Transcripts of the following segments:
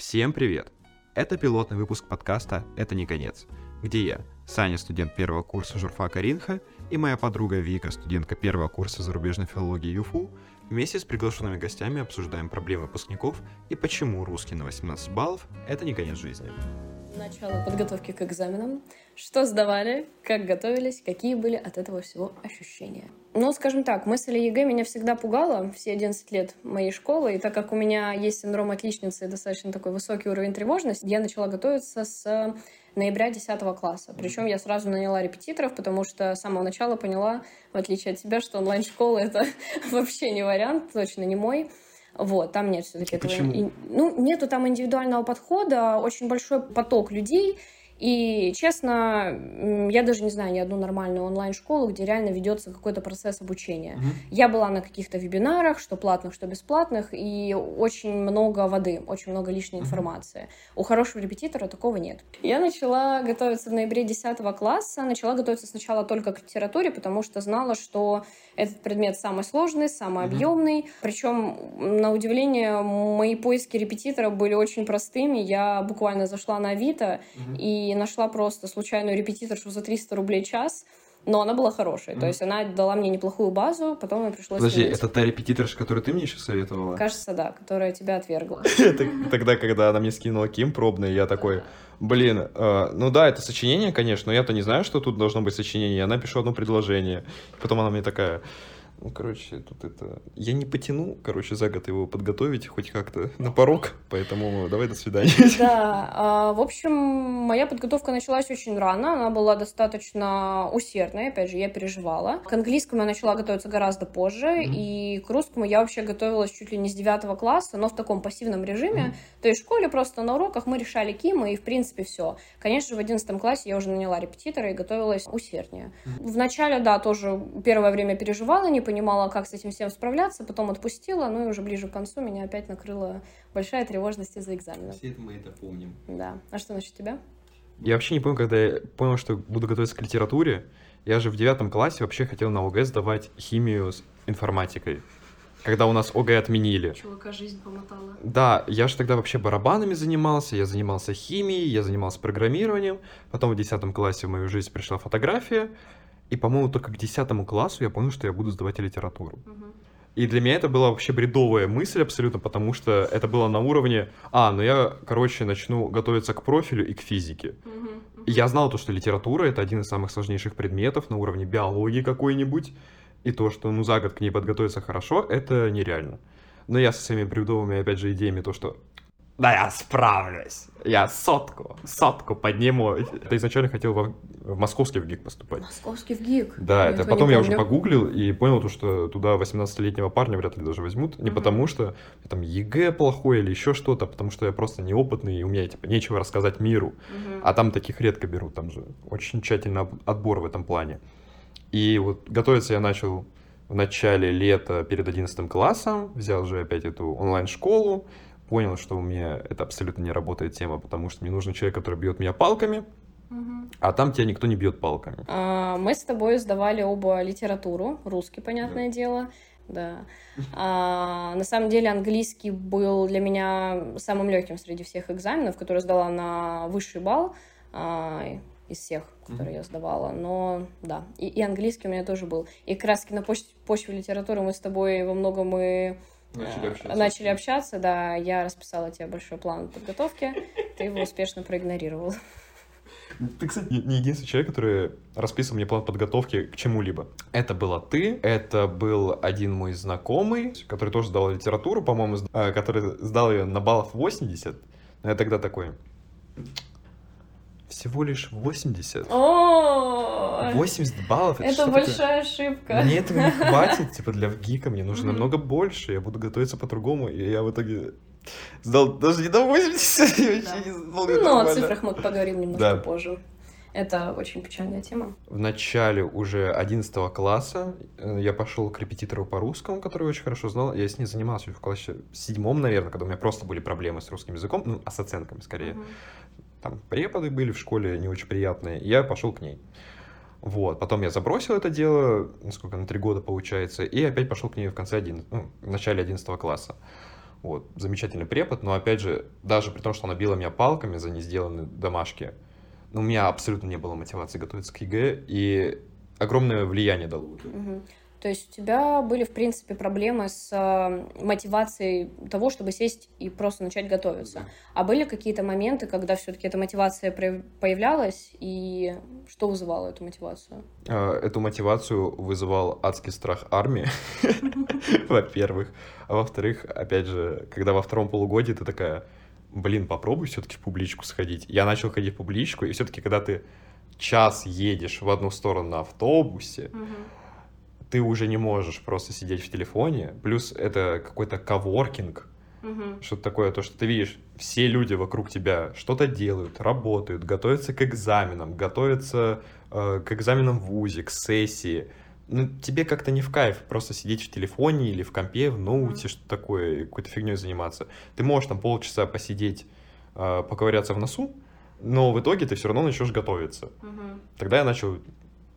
Всем привет! Это пилотный выпуск подкаста «Это не конец», где я, Саня, студент первого курса журфака РИНХа, и моя подруга Вика, студентка первого курса зарубежной филологии ЮФУ, вместе с приглашенными гостями обсуждаем проблемы выпускников и почему русский на 18 баллов – это не конец жизни. Начало подготовки к экзаменам. Что сдавали, как готовились, какие были от этого всего ощущения. Ну, скажем так, мысль о ЕГЭ меня всегда пугала все 11 лет моей школы, и так как у меня есть синдром отличницы и достаточно такой высокий уровень тревожности, я начала готовиться с ноября 10 класса. Причем я сразу наняла репетиторов, потому что с самого начала поняла, в отличие от тебя, что онлайн-школа — это вообще не вариант, точно не мой. Вот, там нет все-таки этого. Почему? Ну, нету там индивидуального подхода, очень большой поток людей, и, честно, я даже не знаю ни одну нормальную онлайн-школу, где реально ведется какой-то процесс обучения. Мгм. Я была на каких-то вебинарах, что платных, что бесплатных, и очень много воды, очень много лишней Мгм. информации. У хорошего репетитора такого нет. Я начала готовиться в ноябре 10 класса, начала готовиться сначала только к литературе, потому что знала, что этот предмет самый сложный, самый Мгм. объемный. Причем, на удивление, мои поиски репетитора были очень простыми. Я буквально зашла на Авито и нашла просто случайную репетиторшу за 300 рублей час, но она была хорошей. Мгм. То есть она дала мне неплохую базу, потом мне пришлось... Подожди, менять. это та репетиторша, которую ты мне еще советовала? Кажется, да, которая тебя отвергла. Тогда, когда она мне скинула Ким пробный, я такой, блин, э, ну да, это сочинение, конечно, но я-то не знаю, что тут должно быть сочинение. Я напишу одно предложение. Потом она мне такая, короче, тут это... Я не потяну, короче, за год его подготовить хоть как-то на порог, поэтому давай до свидания. Да, а, в общем, моя подготовка началась очень рано, она была достаточно усердной, опять же, я переживала. К английскому я начала готовиться гораздо позже, Мгм. и к русскому я вообще готовилась чуть ли не с девятого класса, но в таком пассивном режиме. Мгм. То есть в школе просто на уроках мы решали кимы, и в принципе все. Конечно же, в одиннадцатом классе я уже наняла репетитора и готовилась усерднее. Вначале, да, тоже первое время переживала, не понимала, как с этим всем справляться, потом отпустила, ну и уже ближе к концу меня опять накрыла большая тревожность из-за экзаменов. Все это мы это помним. Да. А что насчет тебя? Я вообще не помню, когда я понял, что буду готовиться к литературе. Я же в девятом классе вообще хотел на ОГЭ сдавать химию с информатикой. Когда у нас ОГЭ отменили. Чувака жизнь помотала. Да, я же тогда вообще барабанами занимался, я занимался химией, я занимался программированием. Потом в 10 классе в мою жизнь пришла фотография. И, по-моему, только к 10 классу я понял, что я буду сдавать литературу. И для меня это была вообще бредовая мысль абсолютно, потому что это было на уровне, а, ну я, короче, начну готовиться к профилю и к физике. И я знал то, что литература — это один из самых сложнейших предметов на уровне биологии какой-нибудь, и то, что, ну, за год к ней подготовиться хорошо, это нереально. Но я со своими бредовыми, опять же, идеями, то, что да я справлюсь, я сотку, сотку подниму. Я изначально хотел во- в московский ВГИК поступать. Московский ВГИК. Да, это этого потом я уже погуглил и понял, то, что туда 18-летнего парня вряд ли даже возьмут. Не Мгм. потому что там ЕГЭ плохой или еще что-то, а потому что я просто неопытный, и у меня типа нечего рассказать миру. Мгм. А там таких редко берут, там же очень тщательно отбор в этом плане. И вот готовиться я начал в начале лета перед 11 классом, взял же опять эту онлайн-школу, понял, что у меня это абсолютно не работает тема, потому что мне нужен человек, который бьет меня палками, а там тебя никто не бьет палками. А, Мы с тобой сдавали оба литературу, русский, понятное дело. Да. А, на самом деле английский был для меня самым легким среди всех экзаменов, которые сдала на высший балл а, из всех, которые я сдавала. Но да, и, и английский у меня тоже был. И как раз на поч- почве литературы мы с тобой во многом и э, начали общаться, да, я расписала тебе большой план подготовки, ты его успешно проигнорировал. Ты, кстати, не единственный человек, который расписывал мне план подготовки к чему-либо. Это была ты, это был один мой знакомый, который тоже сдал литературу, по-моему, э, который сдал ее на баллов 80. Но я тогда такой... Всего лишь 80? О, 80 баллов? это такое? большая ошибка. Мне этого не хватит, типа, для ВГИКа, мне нужно намного больше, я буду готовиться по-другому, и я в итоге сдал даже не до 80, я вообще не сдал Ну, о цифрах мы поговорим немножко позже. Это очень печальная тема. В начале уже 11 класса э, я пошел к репетитору по русскому, который очень хорошо знал. Я с ней занимался в классе седьмом, наверное, когда у меня просто были проблемы с русским языком, ну, а с оценками скорее. Мгм. Там преподы были в школе не очень приятные, и я пошел к ней. Вот, потом я забросил это дело, насколько на три года получается, и опять пошел к ней в конце 11, ну, в начале 11 класса. Вот, замечательный препод, но опять же, даже при том, что она била меня палками за не сделанные домашки, ну, у меня абсолютно не было мотивации готовиться к ЕГЭ, и огромное влияние дало. Угу. То есть у тебя были, в принципе, проблемы с э, мотивацией того, чтобы сесть и просто начать готовиться. А были какие-то моменты, когда все-таки эта мотивация появлялась, и что вызывало эту мотивацию? А, эту мотивацию вызывал адский страх армии, во-первых. А во-вторых, опять же, когда во втором полугодии ты такая, блин, попробуй все-таки в публичку сходить. Я начал ходить в публичку, и все-таки, когда ты час едешь в одну сторону на автобусе, ты уже не можешь просто сидеть в телефоне. Плюс это какой-то коворкинг, угу. что-то такое, то, что ты видишь, все люди вокруг тебя что-то делают, работают, готовятся к экзаменам, готовятся э, к экзаменам в ВУЗе, к сессии. Ну, тебе как-то не в кайф просто сидеть в телефоне или в компе, в ноуте, mm что такое, какой-то фигней заниматься. Ты можешь там полчаса посидеть, э, поковыряться в носу, но в итоге ты все равно начнешь готовиться. mm Тогда я начал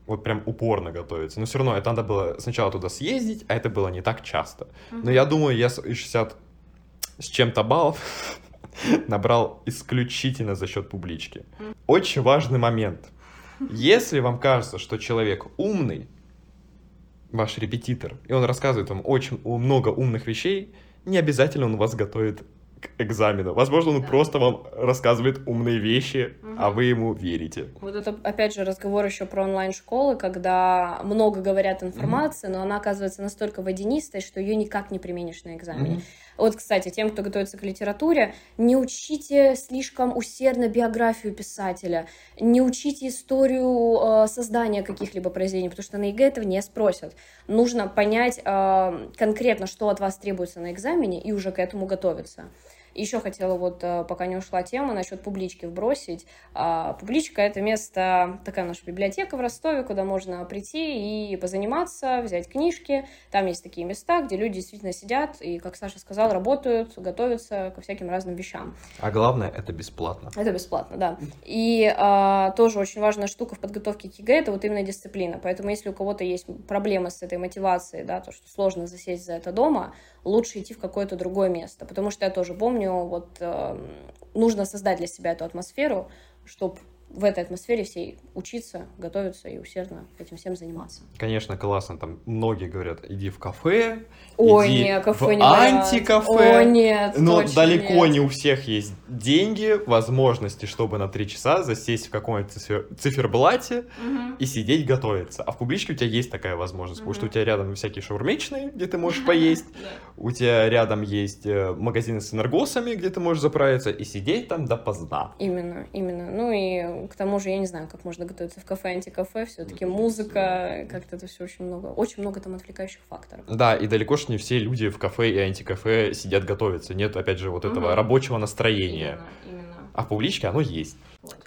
вот прям упорно готовиться. Но все равно это надо было сначала туда съездить, а это было не так часто. Uh-huh. Но я думаю, я 60 с чем-то баллов набрал исключительно за счет публички. Uh-huh. Очень важный момент. Если вам кажется, что человек умный, ваш репетитор, и он рассказывает вам очень много умных вещей, не обязательно он вас готовит к экзамену. Возможно, он да. просто вам рассказывает умные вещи, угу. а вы ему верите. Вот это, опять же, разговор еще про онлайн-школы, когда много говорят информации, угу. но она оказывается настолько водянистой, что ее никак не применишь на экзамене. Угу. Вот, кстати, тем, кто готовится к литературе, не учите слишком усердно биографию писателя, не учите историю э, создания каких-либо произведений, потому что на ЕГЭ этого не спросят. Нужно понять э, конкретно, что от вас требуется на экзамене, и уже к этому готовиться. Еще хотела вот, э, пока не ушла тема, насчет публички вбросить. А, публичка — это место, такая наша библиотека в Ростове, куда можно прийти и позаниматься, взять книжки. Там есть такие места, где люди действительно сидят и, как Саша сказал, работают, готовятся ко всяким разным вещам. А главное, это бесплатно. Это бесплатно, да. И а, тоже очень важная штука в подготовке к ЕГЭ — это вот именно дисциплина. Поэтому если у кого-то есть проблемы с этой мотивацией, да, то, что сложно засесть за это дома, лучше идти в какое-то другое место. Потому что я тоже помню, вот э, нужно создать для себя эту атмосферу, чтобы в этой атмосфере всей учиться, готовиться и усердно этим всем заниматься. Конечно, классно. Там многие говорят, иди в кафе, Ой, иди нет, кафе в не антикафе. О, нет, Но далеко нет. не у всех есть деньги, возможности, чтобы на три часа засесть в каком-нибудь цифер... циферблате угу. и сидеть готовиться. А в публичке у тебя есть такая возможность, угу. потому что у тебя рядом всякие шаурмечные, где ты можешь поесть, у тебя рядом есть э, магазины с энергосами, где ты можешь заправиться и сидеть там допоздна. Именно, именно. Ну и к тому же я не знаю, как можно готовиться в кафе, антикафе, все-таки музыка, как-то это все очень много, очень много там отвлекающих факторов. Да, и далеко же не все люди в кафе и антикафе сидят готовиться. Нет, опять же, вот этого угу. рабочего настроения. Именно, именно. А в публичке оно есть.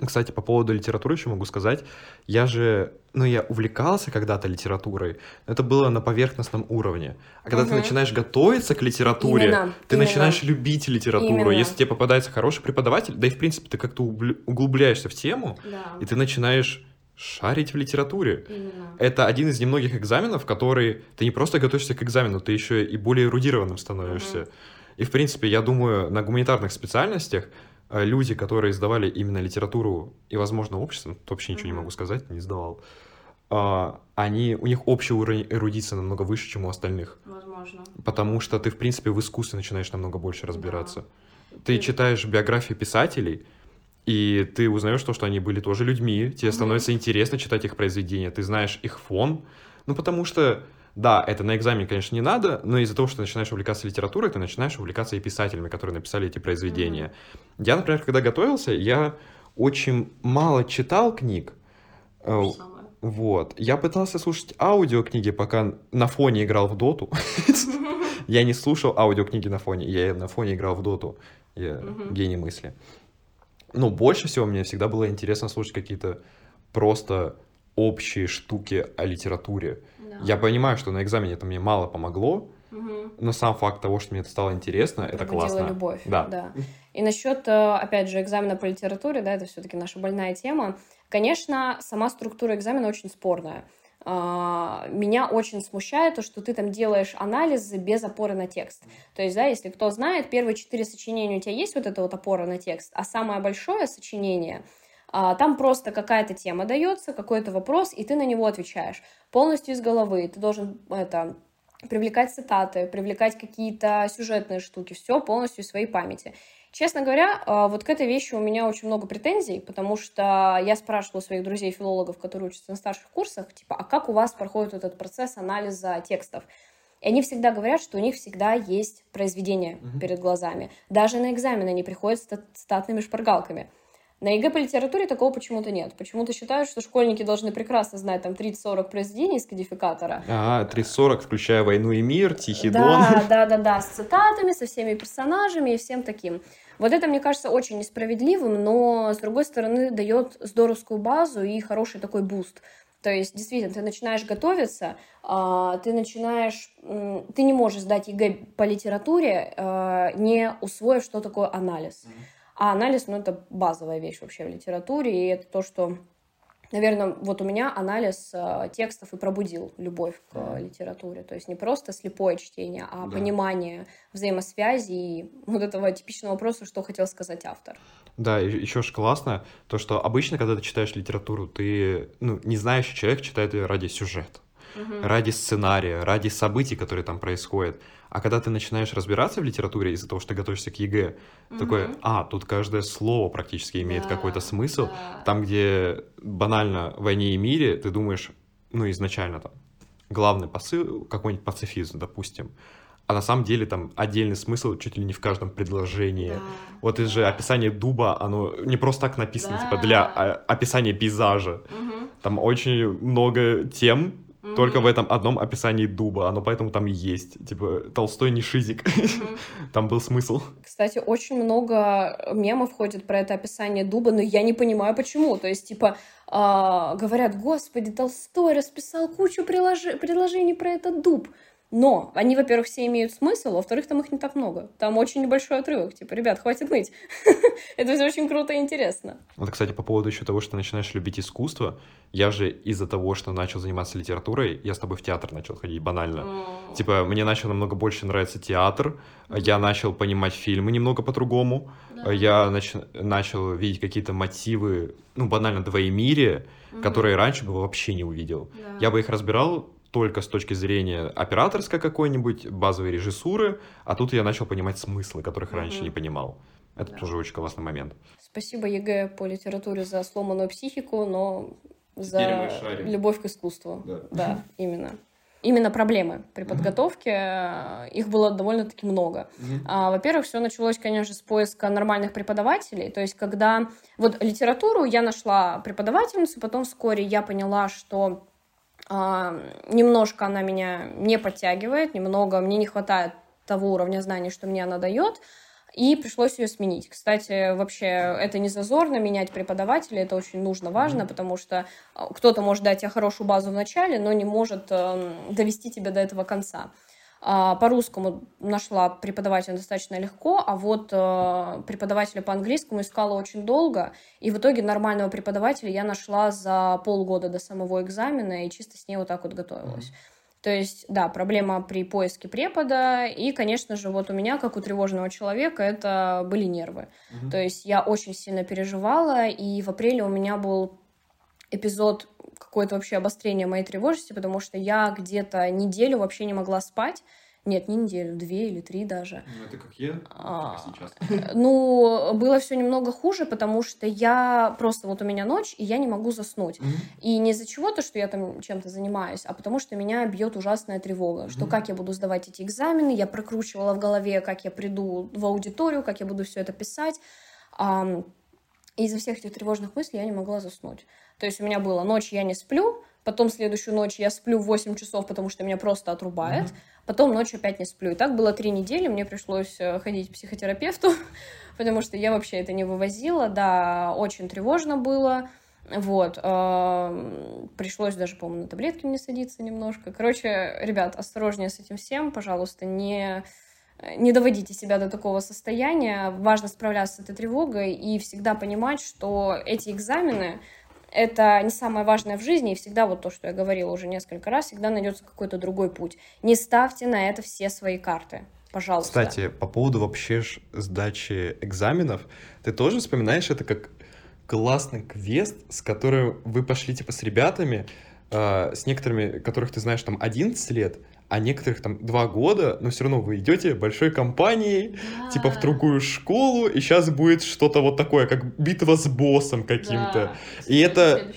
Кстати, по поводу литературы еще могу сказать. Я же, ну, я увлекался когда-то литературой, но это было на поверхностном уровне. А когда угу. ты начинаешь готовиться к литературе, именно, ты именно. начинаешь любить литературу. Именно. Если тебе попадается хороший преподаватель, да и, в принципе, ты как-то углубляешься в тему, да. и ты начинаешь шарить в литературе. Именно. Это один из немногих экзаменов, который ты не просто готовишься к экзамену, ты еще и более эрудированным становишься. Угу. И, в принципе, я думаю, на гуманитарных специальностях люди, которые сдавали именно литературу и, возможно, общество, тут вообще ничего mm-hmm. не могу сказать, не сдавал, а, они, у них общий уровень эрудиции намного выше, чем у остальных. Возможно. Потому что ты, в принципе, в искусстве начинаешь намного больше разбираться. Да. Ты читаешь биографии писателей, и ты узнаешь то, что они были тоже людьми, тебе mm-hmm. становится интересно читать их произведения, ты знаешь их фон, ну, потому что да, это на экзамене, конечно, не надо, но из-за того, что ты начинаешь увлекаться литературой, ты начинаешь увлекаться и писателями, которые написали эти произведения. Mm-hmm. Я, например, когда готовился, я очень мало читал книг. Э, вот. Я пытался слушать аудиокниги, пока на фоне играл в доту. Я не слушал аудиокниги на фоне, я на фоне играл в доту. Я гений мысли. Но больше всего мне всегда было интересно слушать какие-то просто общие штуки о литературе. Я понимаю, что на экзамене это мне мало помогло, угу. но сам факт того, что мне это стало интересно, это, это классно. любовь. Да. да. И насчет, э, опять же, экзамена по литературе, да, это все-таки наша больная тема. Конечно, сама структура экзамена очень спорная. а, меня очень смущает то, что ты там делаешь анализы без опоры на текст. То есть, да, если кто знает, первые четыре сочинения у тебя есть вот эта вот опора на текст, а самое большое сочинение там просто какая-то тема дается, какой-то вопрос, и ты на него отвечаешь полностью из головы. Ты должен это привлекать цитаты, привлекать какие-то сюжетные штуки, все полностью из своей памяти. Честно говоря, а, вот к этой вещи у меня очень много претензий, потому что я спрашивала своих друзей-филологов, которые учатся на старших курсах, типа, а как у вас проходит этот процесс анализа текстов? И они всегда говорят, что у них всегда есть произведение mm-hmm. перед глазами. Даже на экзамены они приходят с цитатными шпаргалками. На ЕГЭ по литературе такого почему-то нет. Почему-то считают, что школьники должны прекрасно знать там 30-40 произведений из кодификатора. А, 30-40, включая «Войну и мир», «Тихий да, дон». Да, да, да, да, с цитатами, со всеми персонажами и всем таким. Вот это, мне кажется, очень несправедливым, но, с другой стороны, дает здоровскую базу и хороший такой буст. То есть, действительно, ты начинаешь готовиться, а, ты начинаешь... Ты не можешь сдать ЕГЭ по литературе, а, не усвоив, что такое анализ. Mm-hmm. А анализ, ну, это базовая вещь вообще в литературе, и это то, что, наверное, вот у меня анализ э, текстов и пробудил любовь к э, литературе. То есть не просто слепое чтение, а да. понимание взаимосвязи и вот этого типичного вопроса, что хотел сказать автор. Да, еще ж классно, то, что обычно, когда ты читаешь литературу, ты, ну, не знающий человек читает ее ради сюжета, угу. ради сценария, ради событий, которые там происходят. А когда ты начинаешь разбираться в литературе из-за того, что ты готовишься к ЕГЭ, угу. такой, а, тут каждое слово практически имеет да, какой-то смысл. Да. Там, где банально в «Войне и мире», ты думаешь, ну, изначально там, главный посыл, какой-нибудь пацифизм, допустим, а на самом деле там отдельный смысл чуть ли не в каждом предложении. Да. Вот из же описание дуба, оно не просто так написано, да. типа для а, описания пейзажа. Угу. Там очень много тем, только в этом одном описании дуба, оно поэтому там и есть. Типа, Толстой не шизик. там был смысл. Кстати, очень много мемов ходит про это описание дуба, но я не понимаю, почему. То есть, типа, э, говорят, господи, Толстой расписал кучу прилож... предложений про этот дуб. Но они, во-первых, все имеют смысл, во-вторых, там их не так много. Там очень небольшой отрывок. Типа, ребят, хватит ныть. Это все очень круто и интересно. Вот, кстати, по поводу еще того, что ты начинаешь любить искусство, я же из-за того, что начал заниматься литературой, я с тобой в театр начал ходить, банально. Типа, мне начал намного больше нравиться театр, я начал понимать фильмы немного по-другому, я начал видеть какие-то мотивы, ну, банально, двоемирия, которые раньше бы вообще не увидел. Я бы их разбирал только с точки зрения операторской какой-нибудь, базовой режиссуры, а тут я начал понимать смыслы, которых mm-hmm. раньше не понимал. Это да. тоже очень классный момент. Спасибо ЕГЭ по литературе за сломанную психику, но за любовь к искусству. Да. да, именно. Именно проблемы при подготовке, mm-hmm. их было довольно-таки много. Mm-hmm. А, во-первых, все началось, конечно, с поиска нормальных преподавателей. То есть, когда вот литературу я нашла преподавательницу, потом вскоре я поняла, что немножко она меня не подтягивает, немного мне не хватает того уровня знаний, что мне она дает, и пришлось ее сменить. Кстати, вообще это не зазорно менять преподавателя, это очень нужно, важно, потому что а, кто-то может дать тебе хорошую базу в начале, но не может э, довести тебя до этого конца. А, по-русскому нашла преподавателя достаточно легко, а вот э, преподавателя по английскому искала очень долго, и в итоге нормального преподавателя я нашла за полгода до самого экзамена и чисто с ней вот так вот готовилась. То есть, да, проблема при поиске препода, и, конечно же, вот у меня, как у тревожного человека, это были нервы. Mm-hmm. То есть я очень сильно переживала, и в апреле у меня был эпизод какое-то вообще обострение моей тревожности, потому что я где-то неделю вообще не могла спать. Нет, не неделю, две или три даже. Ну, это как я, а, как сейчас. Ну, было все немного хуже, потому что я просто вот у меня ночь, и я не могу заснуть. Mm-hmm. И не из-за чего-то, что я там чем-то занимаюсь, а потому что меня бьет ужасная тревога, mm-hmm. что как я буду сдавать эти экзамены, я прокручивала в голове, как я приду в аудиторию, как я буду все это писать. И из-за всех этих тревожных мыслей я не могла заснуть. То есть у меня было ночь я не сплю, потом следующую ночь я сплю 8 часов, потому что меня просто отрубает, mm-hmm. потом ночью опять не сплю. И так было три недели, мне пришлось э, ходить к психотерапевту, потому что я вообще это не вывозила, да, очень тревожно было. Вот, э, пришлось даже, по-моему, на таблетки мне садиться немножко. Короче, ребят, осторожнее с этим всем, пожалуйста, не не доводите себя до такого состояния. Важно справляться с этой тревогой и всегда понимать, что эти экзамены это не самое важное в жизни, и всегда вот то, что я говорила уже несколько раз, всегда найдется какой-то другой путь. Не ставьте на это все свои карты. Пожалуйста. Кстати, по поводу вообще сдачи экзаменов, ты тоже вспоминаешь это как классный квест, с которым вы пошли типа с ребятами, э, с некоторыми, которых ты знаешь там 11 лет, а некоторых там два года, но все равно вы идете большой компанией, да. типа в другую школу, и сейчас будет что-то вот такое, как битва с боссом каким-то. Да. И это,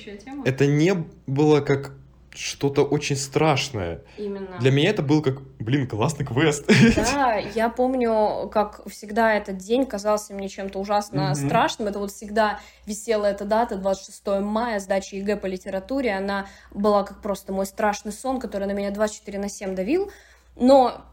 это не было как что-то очень страшное. Именно. Для меня это был как, блин, классный квест. Да, я помню, как всегда этот день казался мне чем-то ужасно mm-hmm. страшным. Это вот всегда висела эта дата, 26 мая, сдача ЕГЭ по литературе. Она была как просто мой страшный сон, который на меня 24 на 7 давил. Но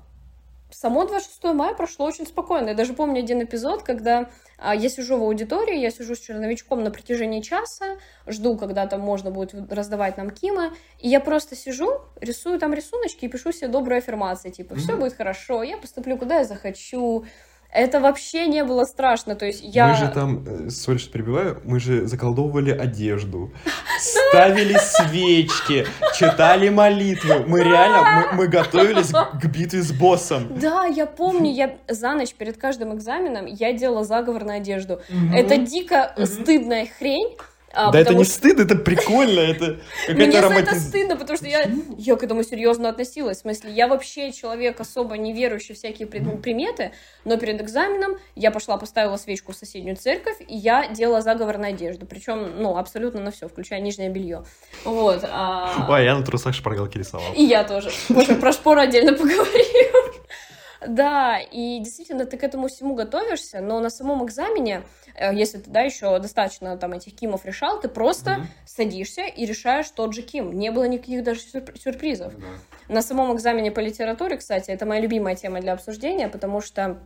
само 26 мая прошло очень спокойно. Я даже помню один эпизод, когда я сижу в аудитории, я сижу с черновичком на протяжении часа, жду, когда там можно будет раздавать нам КИМы, и я просто сижу, рисую там рисуночки и пишу себе добрые аффирмации, типа, все mm-hmm. будет хорошо, я поступлю куда я захочу, это вообще не было страшно, то есть я... Мы же там, э, сори, что перебиваю, мы же заколдовывали одежду, ставили свечки, читали молитвы. Мы реально, мы, мы готовились к битве с боссом. Да, я помню, я за ночь перед каждым экзаменом я делала заговор на одежду. Это дико стыдная хрень, а, да это не что... стыд, это прикольно, это Мне за это стыдно, потому что я, я к этому серьезно относилась. В смысле, я вообще человек особо не верующий в всякие приметы, но перед экзаменом я пошла, поставила свечку в соседнюю церковь, и я делала заговор на одежду. Причем, ну, абсолютно на все, включая нижнее белье. Вот. А... Ой, я на трусах шпаргалки рисовал. И я тоже. Боже, про шпоры отдельно поговорим. Да, и действительно ты к этому всему готовишься, но на самом экзамене, э, если ты, да, еще достаточно там этих кимов решал, ты просто mm-hmm. садишься и решаешь тот же ким. Не было никаких даже сюрпризов. Mm-hmm. На самом экзамене по литературе, кстати, это моя любимая тема для обсуждения, потому что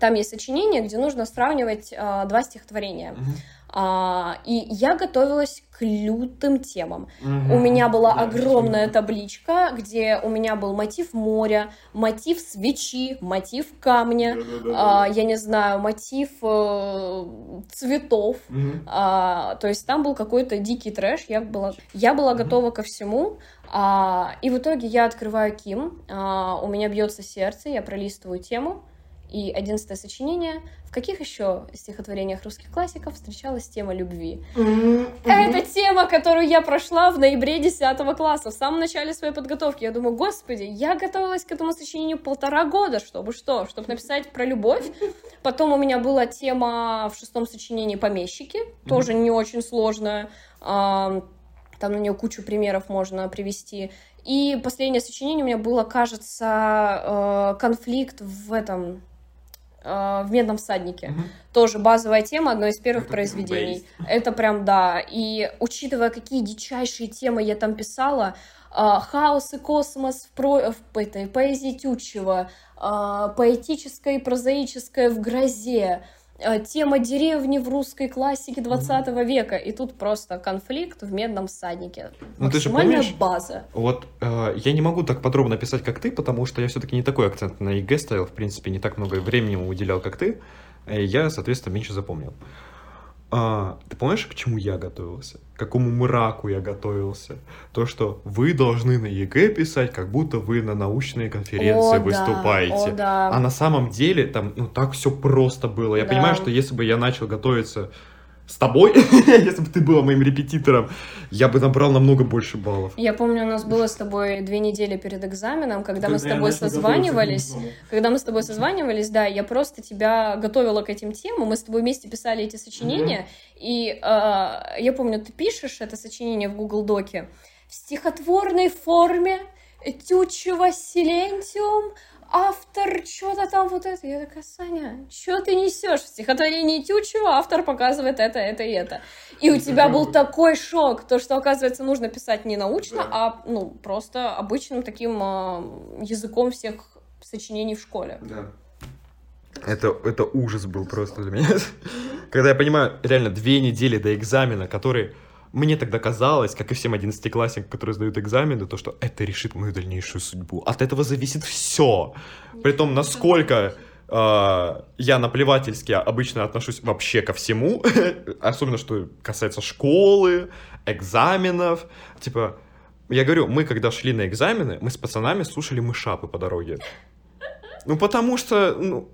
там есть сочинение, где нужно сравнивать э, два стихотворения. Mm-hmm. А, и я готовилась к лютым темам. Угу. У меня была да, огромная табличка, где у меня был мотив моря, мотив свечи, мотив камня, да, да, да, а, я не знаю, мотив э, цветов. Угу. А, то есть там был какой-то дикий трэш. Я была, я была угу. готова ко всему. А, и в итоге я открываю Ким, а, у меня бьется сердце, я пролистываю тему. И одиннадцатое сочинение. В каких еще стихотворениях русских классиков встречалась тема любви? Mm-hmm. Это тема, которую я прошла в ноябре 10 класса, в самом начале своей подготовки. Я думаю, господи, я готовилась к этому сочинению полтора года, чтобы что? Чтобы написать про любовь. Потом у меня была тема в шестом сочинении «Помещики», mm-hmm. тоже не очень сложная. Там на нее кучу примеров можно привести. И последнее сочинение у меня было, кажется, э, конфликт в этом Э, в «Медном всаднике». Mm-hmm. Тоже базовая тема, одно из первых Это произведений. Это прям, да. И учитывая, какие дичайшие темы я там писала, э, хаос и космос в, про... в этой поэзии Тютчева, э, поэтическое и прозаическое в грозе, тема деревни в русской классике 20 mm-hmm. века, и тут просто конфликт в медном всаднике. Ну ты же помнишь, база. Вот э, я не могу так подробно писать, как ты, потому что я все-таки не такой акцент на ЕГЭ ставил, в принципе, не так много времени уделял, как ты, и я, соответственно, меньше запомнил. А, ты помнишь, к чему я готовился? К какому мраку я готовился? То, что вы должны на ЕГЭ писать, как будто вы на научной конференции о, выступаете. Да, о, да. А на самом деле там ну так все просто было. Я да. понимаю, что если бы я начал готовиться с тобой, если бы ты была моим репетитором, я бы набрал намного больше баллов. Я помню, у нас было с тобой две недели перед экзаменом, когда мы с тобой созванивались. Когда мы с тобой созванивались, да, я просто тебя готовила к этим темам, мы с тобой вместе писали эти сочинения, и э, я помню, ты пишешь это сочинение в Google Доке в стихотворной форме, Тютчева Силентиум, автор что-то там вот это. Я такая, Саня, что ты несешь? В стихотворении Тютчева автор показывает это, это и это. И у тебя был такой шок, то, что, оказывается, нужно писать не научно, да. а, ну, просто обычным таким э, языком всех сочинений в школе. Да. Это, это ужас был просто для меня. Когда я понимаю, реально, две недели до экзамена, который мне тогда казалось, как и всем одиннадцатиклассникам, которые сдают экзамены, то, что это решит мою дальнейшую судьбу. От этого зависит все. При том, насколько а, я наплевательски обычно отношусь вообще ко всему, особенно что касается школы, экзаменов. Типа, я говорю, мы когда шли на экзамены, мы с пацанами слушали мэшапы по дороге. Ну, потому что, ну,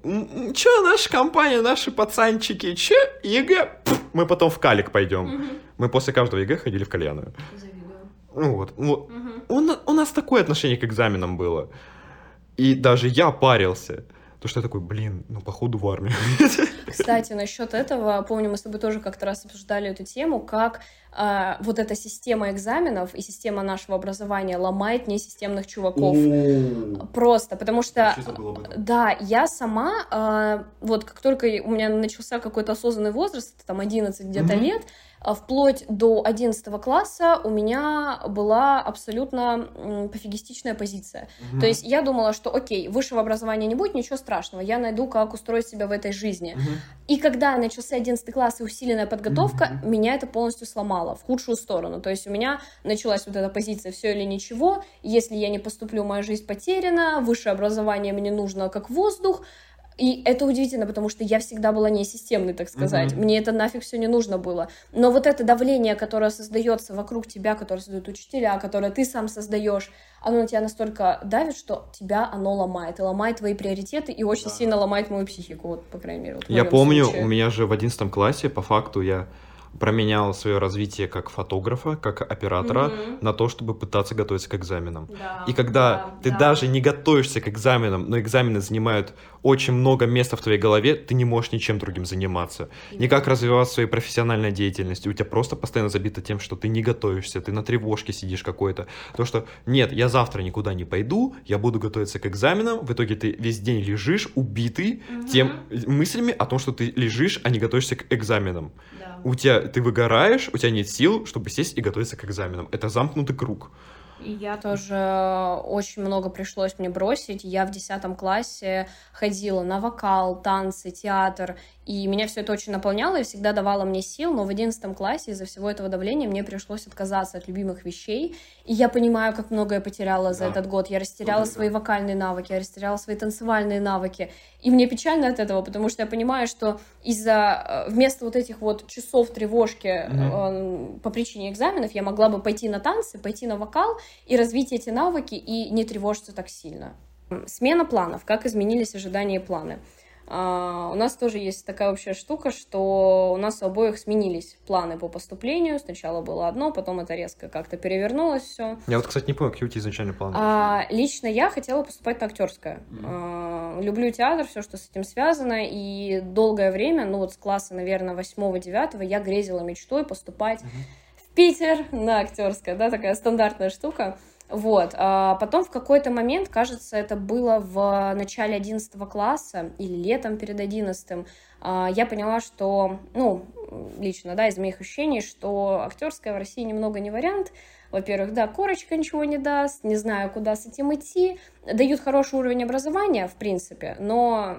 чё наша компания, наши пацанчики, чё, ЕГЭ, Пфф, мы потом в кальик пойдем. Мгм. Мы после каждого ЕГЭ ходили в кальянную. Завидую. Ну вот, вот. Мгм. У, у нас такое отношение к экзаменам было. И даже я парился. То, что я такой, блин, ну, походу в армию. Кстати, насчет этого, помню, мы с тобой тоже как-то раз обсуждали эту тему, как а, вот эта система экзаменов и система нашего образования ломает несистемных чуваков. Просто, потому что Да, я сама, а, вот как только у меня начался какой-то осознанный возраст, там 11 где-то лет, вплоть до 11 класса у меня была абсолютно пофигистичная позиция. То есть я думала, что окей, высшего образования не будет, ничего страшного, я найду, как устроить себя в этой жизни. И когда начался 11 класс и усиленная подготовка, Мгм. меня это полностью сломало в худшую сторону. То есть у меня началась вот эта позиция все или ничего. Если я не поступлю, моя жизнь потеряна, высшее образование мне нужно как воздух. И это удивительно, потому что я всегда была не системной, так сказать. Мгм. Мне это нафиг все не нужно было. Но вот это давление, которое создается вокруг тебя, которое создают учителя, которое ты сам создаешь, оно на тебя настолько давит, что тебя оно ломает. И ломает твои приоритеты, и очень Да. сильно ломает мою психику, вот, по крайней мере. вот Я помню, случае. у меня же в 11 классе, по факту, я променял свое развитие как фотографа, как оператора Мгм. на то, чтобы пытаться готовиться к экзаменам. Да, И когда да, ты да. даже не готовишься к экзаменам, но экзамены занимают очень много места в твоей голове, ты не можешь ничем другим заниматься. Никак развиваться своей профессиональной деятельности. У тебя просто постоянно забито тем, что ты не готовишься, ты на тревожке сидишь какой-то. То, что нет, я завтра никуда не пойду, я буду готовиться к экзаменам. В итоге ты весь день лежишь убитый Мгм. тем мыслями о том, что ты лежишь, а не готовишься к экзаменам. Да. У тебя ты выгораешь, у тебя нет сил, чтобы сесть и готовиться к экзаменам. Это замкнутый круг. И я тоже э, очень много пришлось мне бросить. Я в 10 классе ходила на вокал, танцы, театр, и меня все это очень наполняло и всегда давало мне сил, но в 11 классе из-за всего этого давления мне пришлось отказаться от любимых вещей, и я понимаю, как много я потеряла за Да. этот год. Я растеряла да. свои вокальные навыки, я растеряла свои танцевальные навыки, и мне печально от этого, потому что я понимаю, что из-за э, вместо вот этих вот часов тревожки э, по причине экзаменов я могла бы пойти на танцы, пойти на вокал и развить эти навыки и не тревожиться так сильно. Смена планов. Как изменились ожидания и планы? А, у нас тоже есть такая общая штука, что у нас у обоих сменились планы по поступлению. Сначала было одно, потом это резко как-то перевернулось все. Я вот, кстати, не помню, какие у тебя изначально планы. А, лично я хотела поступать на актерское. Мгм. А, люблю театр, все, что с этим связано, и долгое время, ну вот с класса, наверное, восьмого-девятого, я грезила мечтой поступать в Питер на актерское, да, такая стандартная штука. Вот. А потом в какой-то момент, кажется, это было в начале 11 класса или летом перед 11 а, я поняла, что, ну, лично, да, из моих ощущений, что актерское в России немного не вариант. Во-первых, да, корочка ничего не даст, не знаю, куда с этим идти. Дают хороший уровень образования, в принципе, но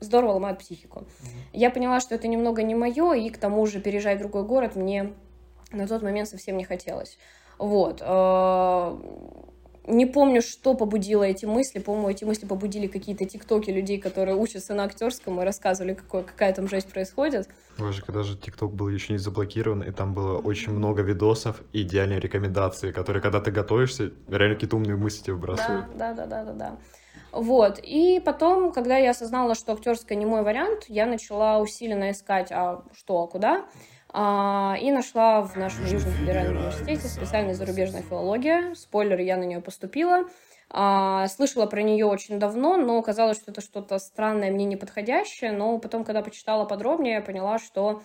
здорово ломают психику. Я поняла, что это немного не мое, и к тому же переезжать в другой город мне на тот момент совсем не хотелось. Вот. э, Не помню, что побудило эти мысли. По-моему, эти мысли побудили какие-то тиктоки людей, которые учатся на актерском и рассказывали, какой, какая там жесть происходит. Боже, когда же ТикТок был еще не заблокирован, и там было очень много видосов и идеальные рекомендации, которые, когда ты готовишься, реально какие-то умные мысли тебе выбрасывают. Да, да, да, да, да, да. Вот. И потом, когда я осознала, что актерское не мой вариант, я начала усиленно искать, а что, а куда. А, и нашла в нашем Южном федеральном университете специальная зарубежная филология. Спойлер, я на нее поступила. А, слышала про нее очень давно, но казалось, что это что-то странное, мне неподходящее. Но потом, когда почитала подробнее, я поняла, что,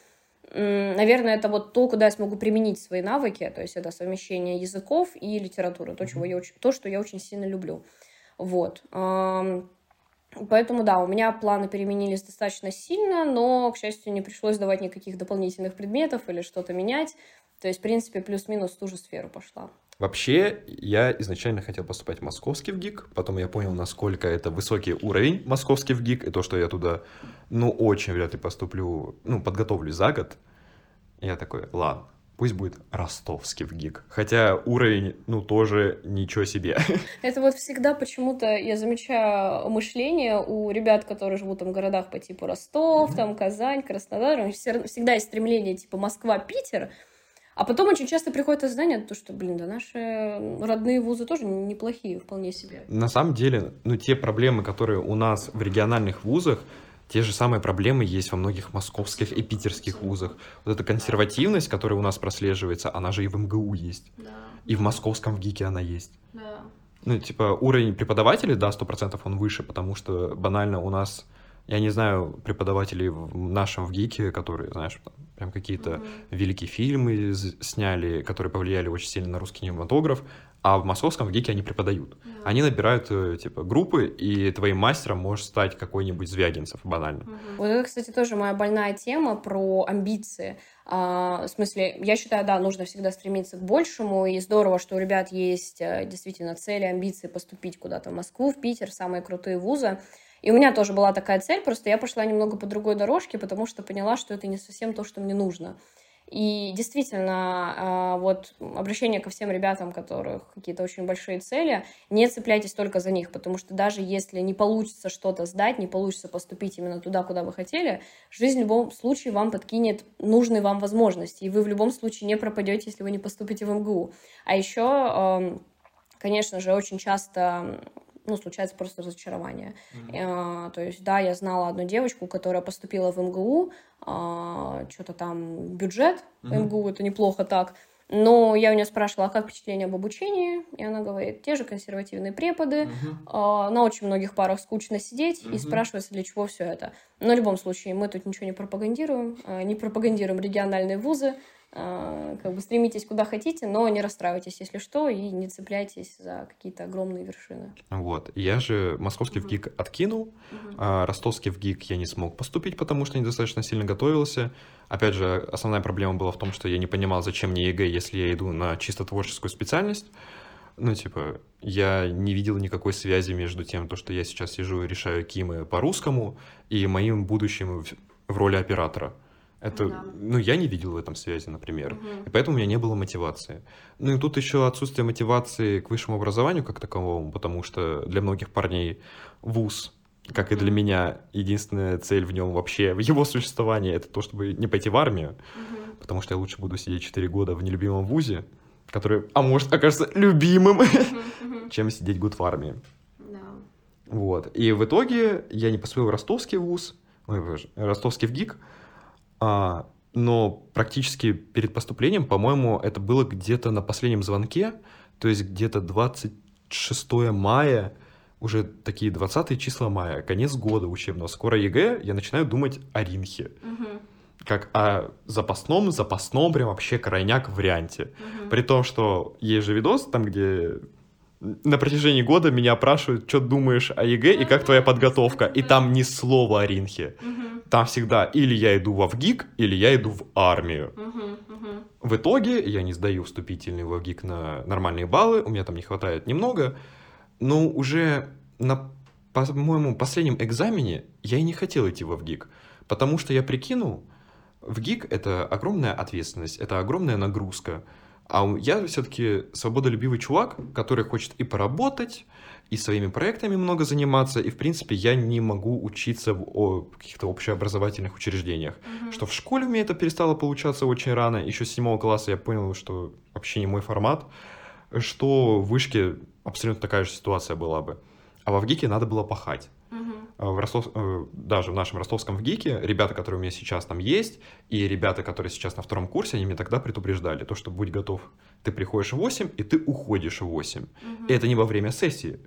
наверное, это вот то, куда я смогу применить свои навыки. То есть это совмещение языков и литературы. То, чего я очень, то что я очень сильно люблю. Вот. Поэтому, да, у меня планы переменились достаточно сильно, но, к счастью, не пришлось давать никаких дополнительных предметов или что-то менять. То есть, в принципе, плюс-минус в ту же сферу пошла. Вообще, я изначально хотел поступать в московский в ГИК, потом я понял, насколько это высокий уровень московский в ГИК, и то, что я туда, ну, очень вряд ли поступлю, ну, подготовлюсь за год. Я такой, ладно, пусть будет ростовский в ГИК. Хотя уровень, ну, тоже ничего себе. Это вот всегда почему-то я замечаю мышление у ребят, которые живут там в городах по типу Ростов, mm-hmm. там Казань, Краснодар. У них всегда есть стремление типа Москва, Питер. А потом очень часто приходит осознание, то, что, блин, да наши родные вузы тоже неплохие вполне себе. На самом деле, ну, те проблемы, которые у нас в региональных вузах, те же самые проблемы есть во многих московских и питерских вузах. Вот эта консервативность, которая у нас прослеживается, она же и в МГУ есть. Да. И в московском в ГИКе она есть. Да. Ну, типа, уровень преподавателей, да, сто процентов он выше, потому что банально у нас я не знаю преподавателей в нашем в ГИКе, которые, знаешь, прям какие-то mm-hmm. великие фильмы сняли, которые повлияли очень сильно на русский кинематограф, а в московском в ГИКе они преподают. Mm-hmm. Они набирают, э, типа, группы, и твоим мастером может стать какой-нибудь Звягинцев, банально. Mm-hmm. Вот это, кстати, тоже моя больная тема про амбиции. А, в смысле, я считаю, да, нужно всегда стремиться к большему, и здорово, что у ребят есть э, действительно цели, амбиции поступить куда-то в Москву, в Питер, самые крутые вузы. И у меня тоже была такая цель, просто я пошла немного по другой дорожке, потому что поняла, что это не совсем то, что мне нужно. И действительно, а, вот обращение ко всем ребятам, которых какие-то очень большие цели, не цепляйтесь только за них, потому что даже если не получится что-то сдать, не получится поступить именно туда, куда вы хотели, жизнь в любом случае вам подкинет нужные вам возможности, и вы в любом случае не пропадете, если вы не поступите в МГУ. А еще, конечно же, очень часто ну, случается просто разочарование. Mm-hmm. А, то есть, да, я знала одну девочку, которая поступила в МГУ, а, что-то там бюджет mm-hmm. МГУ, это неплохо так, но я у нее спрашивала, а как впечатление об обучении? И она говорит, те же консервативные преподы, uh-huh. на очень многих парах скучно сидеть, uh-huh. и спрашивается, для чего все это. Но в любом случае, мы тут ничего не пропагандируем, не пропагандируем региональные вузы, как бы стремитесь куда хотите, но не расстраивайтесь, если что, и не цепляйтесь за какие-то огромные вершины. Вот. Я же московский uh-huh. в ГИК откинул, uh-huh. а ростовский в ГИК я не смог поступить, потому что недостаточно сильно готовился. Опять же, основная проблема была в том, что я не понимал, зачем мне ЕГЭ, если я иду на чисто творческую специальность. Ну, типа, я не видел никакой связи между тем, то, что я сейчас сижу и решаю КИМы по русскому, и моим будущим в роли оператора. Это, да. ну, я не видел в этом связи, например. Угу. И поэтому у меня не было мотивации. Ну и тут еще отсутствие мотивации к высшему образованию как таковому, потому что для многих парней вуз, как и для меня, единственная цель в нем вообще, в его существовании, это то, чтобы не пойти в армию, угу. потому что я лучше буду сидеть 4 года в нелюбимом вузе, который, а может, окажется любимым, угу. чем сидеть год в армии. Да. Вот. И в итоге я не поступил в ростовский вуз, ой, боже, ростовский в ГИК, а, но практически перед поступлением, по-моему, это было где-то на последнем звонке, то есть где-то 26 мая, уже такие 20 числа мая, конец года учебного, скоро ЕГЭ, я начинаю думать о РИНХе. Угу. Как о запасном, запасном, прям вообще крайняк варианте. Угу. При том, что есть же видос, там, где на протяжении года меня опрашивают, что думаешь о ЕГЭ и как твоя подготовка. И там ни слова о РИНХе. Там всегда или я иду в ВГИК, или я иду в армию. В итоге я не сдаю вступительный в ВГИК на нормальные баллы, у меня там не хватает немного. Но уже на, по-моему, последнем экзамене я и не хотел идти в ВГИК. Потому что я прикинул, в ГИК это огромная ответственность, это огромная нагрузка. А я все-таки свободолюбивый чувак, который хочет и поработать, и своими проектами много заниматься, и, в принципе, я не могу учиться в каких-то общеобразовательных учреждениях. Mm-hmm. Что в школе у меня это перестало получаться очень рано, еще с седьмого класса я понял, что вообще не мой формат, что в вышке абсолютно такая же ситуация была бы. А во ВГИКе надо было пахать. Э, в Ростов, э, даже в нашем ростовском ВГИКе, ребята, которые у меня сейчас там есть, и ребята, которые сейчас на втором курсе, они меня тогда предупреждали, то, что будь готов, ты приходишь в 8, и ты уходишь в 8. Угу. И это не во время сессии,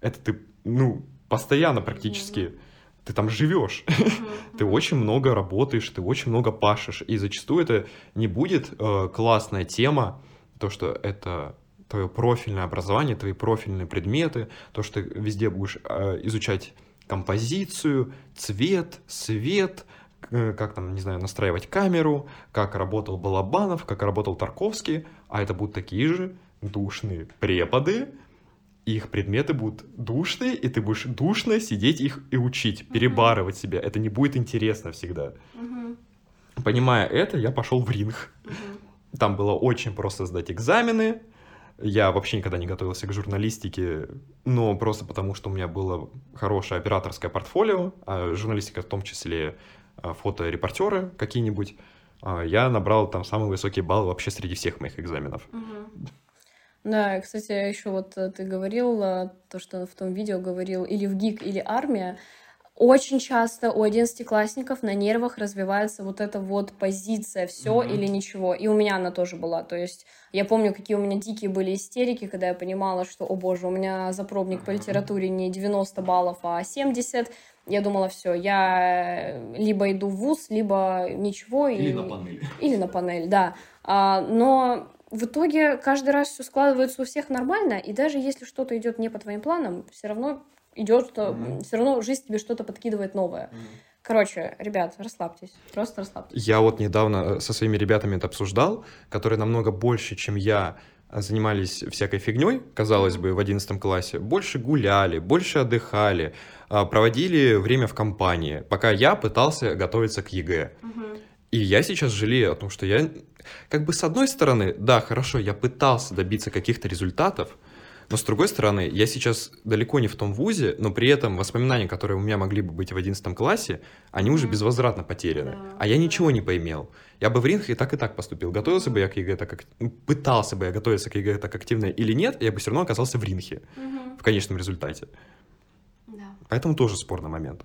это ты, ну, постоянно практически... Угу ты там живешь, ты очень много работаешь, ты очень много пашешь, и зачастую это не будет э, классная тема, то, что это твое профильное образование, твои профильные предметы, то, что ты везде будешь э, изучать композицию, цвет, свет, э, как там, не знаю, настраивать камеру, как работал Балабанов, как работал Тарковский, а это будут такие же душные преподы, их предметы будут душные, и ты будешь душно сидеть их и учить, перебарывать себя. Это не будет интересно всегда. Понимая это, я пошел в ринг. Там было очень просто сдать экзамены. Я вообще никогда не готовился к журналистике, но просто потому, что у меня было хорошее операторское портфолио, а журналистика в том числе а, фоторепортеры какие-нибудь. А, я набрал там самый высокий балл вообще среди всех моих экзаменов. Да, кстати, еще вот э, ты говорил, э, то, что в том видео говорил, или в ГИК, или армия. Очень часто у одиннадцатиклассников на нервах развивается вот эта вот позиция все mm-hmm. или ничего. И у меня она тоже была. То есть я помню, какие у меня дикие были истерики, когда я понимала, что, о боже, у меня запробник по литературе не 90 баллов, а 70. Я думала, все, я либо иду в ВУЗ, либо ничего. Или и... на панель. Или на панель, да. А, но в итоге каждый раз все складывается у всех нормально, и даже если что-то идет не по твоим планам, все равно идет, mm-hmm. все равно жизнь тебе что-то подкидывает новое. Mm-hmm. Короче, ребят, расслабьтесь, просто расслабьтесь. Я вот недавно э, со своими ребятами это обсуждал, которые намного больше, чем я, э, занимались всякой фигней, казалось бы, в 11 классе, больше гуляли, больше отдыхали, а, проводили время в компании, пока я пытался готовиться к ЕГЭ. Угу. И я сейчас жалею о том, что я, как бы с одной стороны, да, хорошо, я пытался добиться каких-то результатов, но с другой стороны, я сейчас далеко не в том вузе, но при этом воспоминания, которые у меня могли бы быть в 11 классе, они уже безвозвратно потеряны. Да, а я ничего не поимел. Я бы в РИНХ и так и так поступил. Готовился бы я к ЕГЭ так как... Ну, пытался бы я готовиться к ЕГЭ так активно или нет, я бы все равно оказался в РИНХе угу. в конечном результате. Да. Поэтому тоже спорный момент.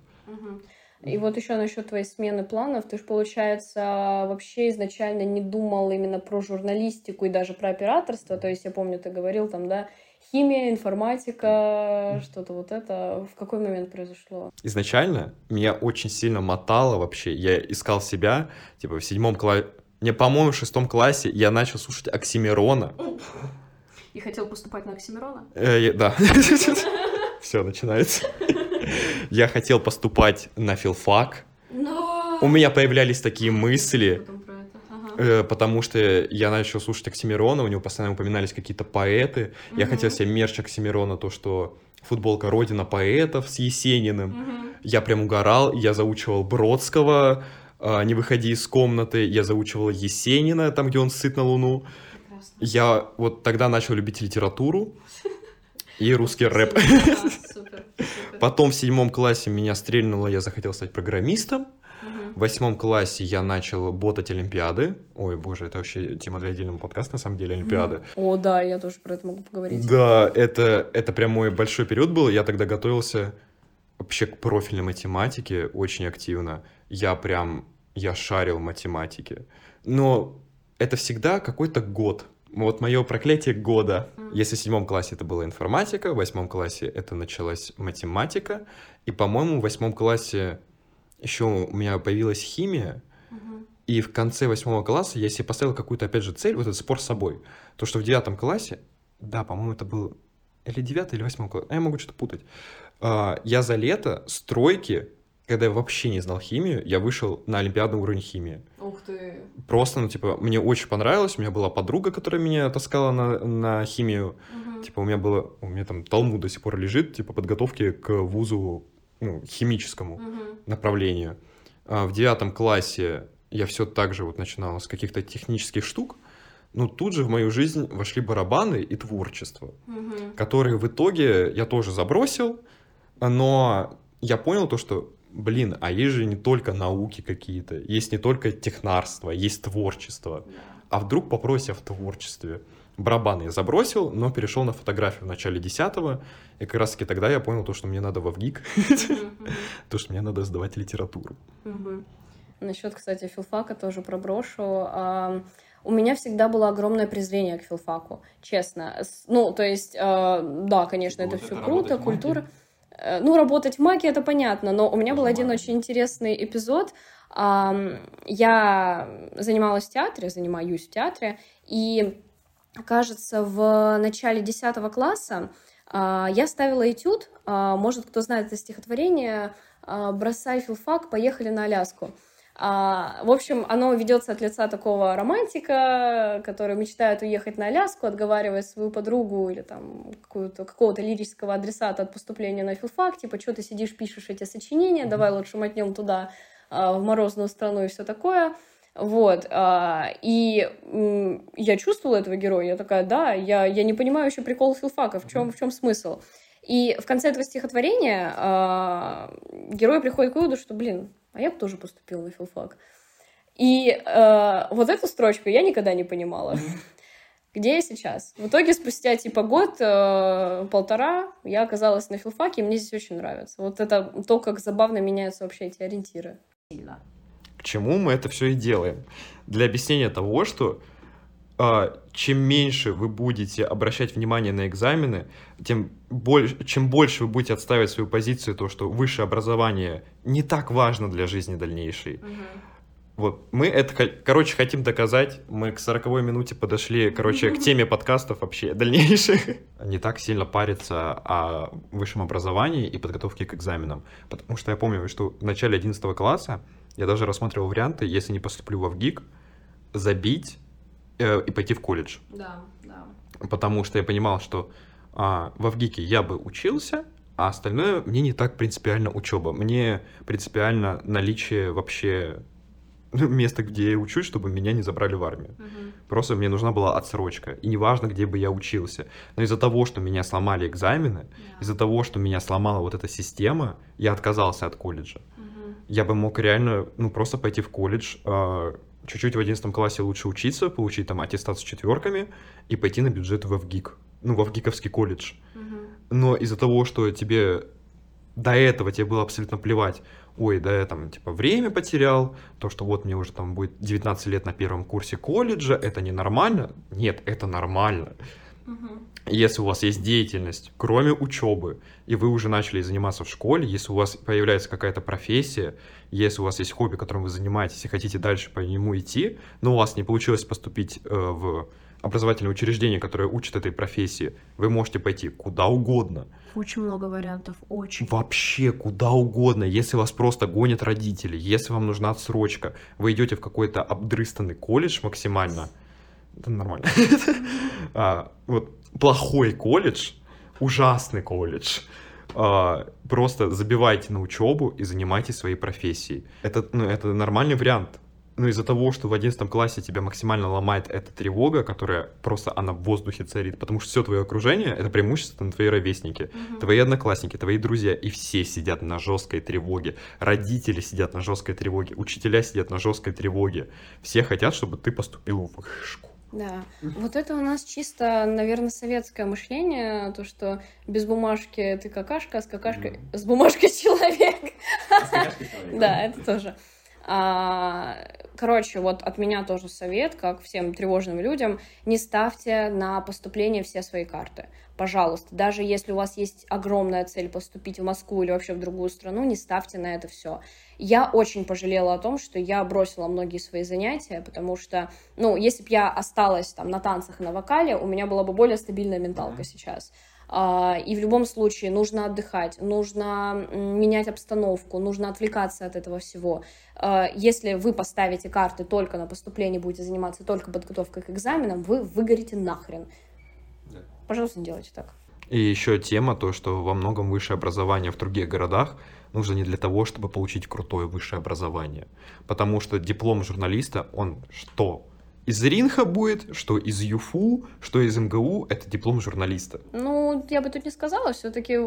И вот еще насчет твоей смены планов, ты же, получается, вообще изначально не думал именно про журналистику и даже про операторство. То есть я помню, ты говорил там, да, химия, информатика, что-то вот это. В какой момент произошло? Изначально меня очень сильно мотало вообще. Я искал себя, типа, в седьмом классе... Мне, по-моему, в шестом классе я начал слушать Оксимирона. И хотел поступать на Оксимирона? Э, да. Все, начинается. Я хотел поступать на филфак. Но... У меня появлялись такие мысли. Э, потому что я начал слушать Оксимирона, у него постоянно упоминались какие-то поэты. Я хотел себе мерч Оксимирона, то, что футболка «Родина поэтов» с Есениным. Я прям угорал, я заучивал Бродского, а, «Не выходи из комнаты», я заучивал Есенина, там, где он сыт на луну. Прекрасно. Я вот тогда начал любить литературу и русский рэп. Потом в седьмом классе меня стрельнуло, я захотел стать программистом. В восьмом классе я начал ботать Олимпиады. Ой, боже, это вообще тема для отдельного подкаста, на самом деле, Олимпиады. О, да, я тоже про это могу поговорить. Да, это, это прям мой большой период был. Я тогда готовился вообще к профильной математике очень активно. Я прям, я шарил математике. Но это всегда какой-то год. Вот мое проклятие года. Если в седьмом классе это была информатика, в восьмом классе это началась математика, и, по-моему, в восьмом классе еще у меня появилась химия, и в конце восьмого класса я себе поставил какую-то, опять же, цель, вот этот спор с собой. То, что в девятом классе, да, по-моему, это был или девятый, или восьмой класс, а я могу что-то путать. А, я за лето стройки когда я вообще не знал химию, я вышел на олимпиадный уровень химии. Ух ты. Просто, ну, типа, мне очень понравилось. У меня была подруга, которая меня таскала на, на химию. Угу. Типа, у меня было... У меня там Талмуд до сих пор лежит, типа, подготовки к вузу ну, химическому угу. направлению. А в девятом классе я все так же вот начинал с каких-то технических штук. Но тут же в мою жизнь вошли барабаны и творчество, угу. которые в итоге я тоже забросил, но я понял то, что блин, а есть же не только науки какие-то, есть не только технарство, есть творчество. А вдруг попросят в творчестве? Барабаны я забросил, но перешел на фотографию в начале десятого, и как раз таки тогда я понял то, что мне надо во ВГИК, то, что мне надо сдавать литературу. Насчет, кстати, филфака тоже проброшу. У меня всегда было огромное презрение к филфаку, честно. Ну, то есть, а, да, конечно, это все круто, культура. Э, ну, работать в Маке, это понятно, но у меня был один очень интересный эпизод. Я занималась в театре, занимаюсь в театре, и, кажется, в начале 10 класса а, я ставила этюд, а, может, кто знает это стихотворение, а, «Бросай филфак, поехали на Аляску». А, в общем, оно ведется от лица такого романтика, который мечтает уехать на Аляску, отговаривая свою подругу или там какого-то лирического адресата от поступления на филфак, типа, что ты сидишь, пишешь эти сочинения, давай лучше мотнем туда, в морозную страну и все такое. Вот, а, и я чувствовала этого героя, я такая, да, я, я не понимаю еще прикол филфака, в чем, в чем смысл? И в конце этого стихотворения а, герой приходит к выводу, что, блин, а я бы тоже поступил на филфак. И э, вот эту строчку я никогда не понимала. Где я сейчас? В итоге, спустя типа год, э, полтора, я оказалась на филфаке, и мне здесь очень нравится. Вот это то, как забавно меняются вообще эти ориентиры. К чему мы это все и делаем? Для объяснения того, что э, чем меньше вы будете обращать внимание на экзамены, тем больше, чем больше вы будете отстаивать свою позицию, то, что высшее образование не так важно для жизни дальнейшей. Uh-huh вот, мы это, короче, хотим доказать. Мы к 40 минуте подошли, короче, к теме подкастов вообще дальнейших. Не так сильно париться о высшем образовании и подготовке к экзаменам. Потому что я помню, что в начале 11 класса я даже рассматривал варианты, если не поступлю во ВГИК, забить э, и пойти в колледж. Да, да. Потому что я понимал, что а, во ВГИКе я бы учился, а остальное мне не так принципиально учеба. Мне принципиально наличие вообще место, где я учусь, чтобы меня не забрали в армию. Угу. Просто мне нужна была отсрочка. И неважно, где бы я учился. Но из-за того, что меня сломали экзамены, yeah. из-за того, что меня сломала вот эта система, я отказался от колледжа. Угу. Я бы мог реально, ну, просто пойти в колледж, э, чуть-чуть в 11 классе лучше учиться, получить там аттестат с четверками и пойти на бюджет в ВГИК. Ну, в ВГИКовский колледж. Угу. Но из-за того, что тебе до этого тебе было абсолютно плевать, ой, да я там типа время потерял, то, что вот мне уже там будет 19 лет на первом курсе колледжа, это ненормально? Нет, это нормально. Если у вас есть деятельность, кроме учебы, и вы уже начали заниматься в школе, если у вас появляется какая-то профессия, если у вас есть хобби, которым вы занимаетесь и хотите дальше по нему идти, но у вас не получилось поступить э, в образовательное учреждение, которое учит этой профессии, вы можете пойти куда угодно. Очень много вариантов, очень. Вообще куда угодно. Если вас просто гонят родители, если вам нужна отсрочка, вы идете в какой-то обдрыстанный колледж максимально, это нормально. а, вот плохой колледж, ужасный колледж, а, просто забивайте на учебу и занимайтесь своей профессией. Это, ну, это нормальный вариант но из-за того, что в 11 классе тебя максимально ломает эта тревога, которая просто она в воздухе царит, потому что все твое окружение это преимущественно твои ровесники, угу. твои одноклассники, твои друзья, и все сидят на жесткой тревоге, родители сидят на жесткой тревоге, учителя сидят на жесткой тревоге, все хотят, чтобы ты поступил в вышку. Да, вот это у нас чисто, наверное, советское мышление, то, что без бумажки ты какашка, а с какашкой... Mm. С бумажкой человек. Да, это тоже. А, короче, вот от меня тоже совет, как всем тревожным людям, не ставьте на поступление все свои карты. Пожалуйста, даже если у вас есть огромная цель поступить в Москву или вообще в другую страну, не ставьте на это все. Я очень пожалела о том, что я бросила многие свои занятия, потому что, ну, если бы я осталась там на танцах и на вокале, у меня была бы более стабильная менталка mm-hmm. сейчас. А, и в любом случае нужно отдыхать, нужно менять обстановку, нужно отвлекаться от этого всего. А, если вы поставите карты только на поступление, будете заниматься только подготовкой к экзаменам, вы выгорите нахрен. Пожалуйста, не делайте так. И еще тема, то, что во многом высшее образование в других городах нужно не для того, чтобы получить крутое высшее образование. Потому что диплом журналиста, он что? Из Ринха будет, что из ЮФУ, что из МГУ, это диплом журналиста. Ну, я бы тут не сказала, все-таки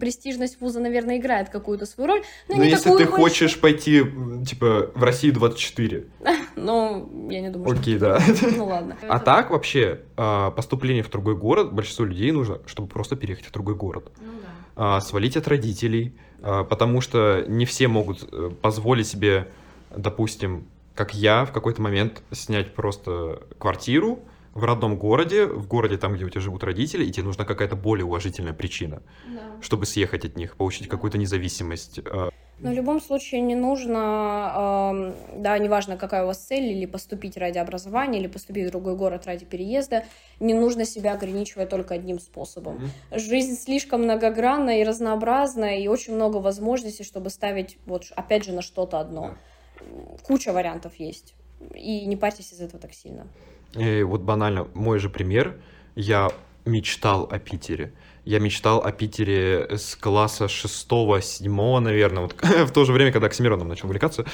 престижность вуза, наверное, играет какую-то свою роль. Но, но если ты хочешь... пойти, типа, в Россию 24. Ну, я не думаю, Окей, да. Ну, ладно. А так, вообще, а, поступление в другой город, большинству людей нужно, чтобы просто переехать в другой город. Ну, да. А, свалить от родителей, а, потому что не все могут э, позволить себе, допустим, как я в какой-то момент снять просто квартиру в родном городе, в городе там, где у тебя живут родители, и тебе нужна какая-то более уважительная причина, да. чтобы съехать от них, получить какую-то независимость. А. Но в любом случае не нужно, э, да, неважно, какая у вас цель, или поступить ради образования, или поступить в другой город ради переезда, не нужно себя ограничивать только одним способом. Mm-hmm. Жизнь слишком многогранна и разнообразна, и очень много возможностей, чтобы ставить, вот, опять же, на что-то одно. Yeah куча вариантов есть. И не парьтесь из этого так сильно. И вот банально, мой же пример. Я мечтал о Питере. Я мечтал о Питере с класса 6-7, наверное, вот в то же время, когда Оксимироном начал увлекаться.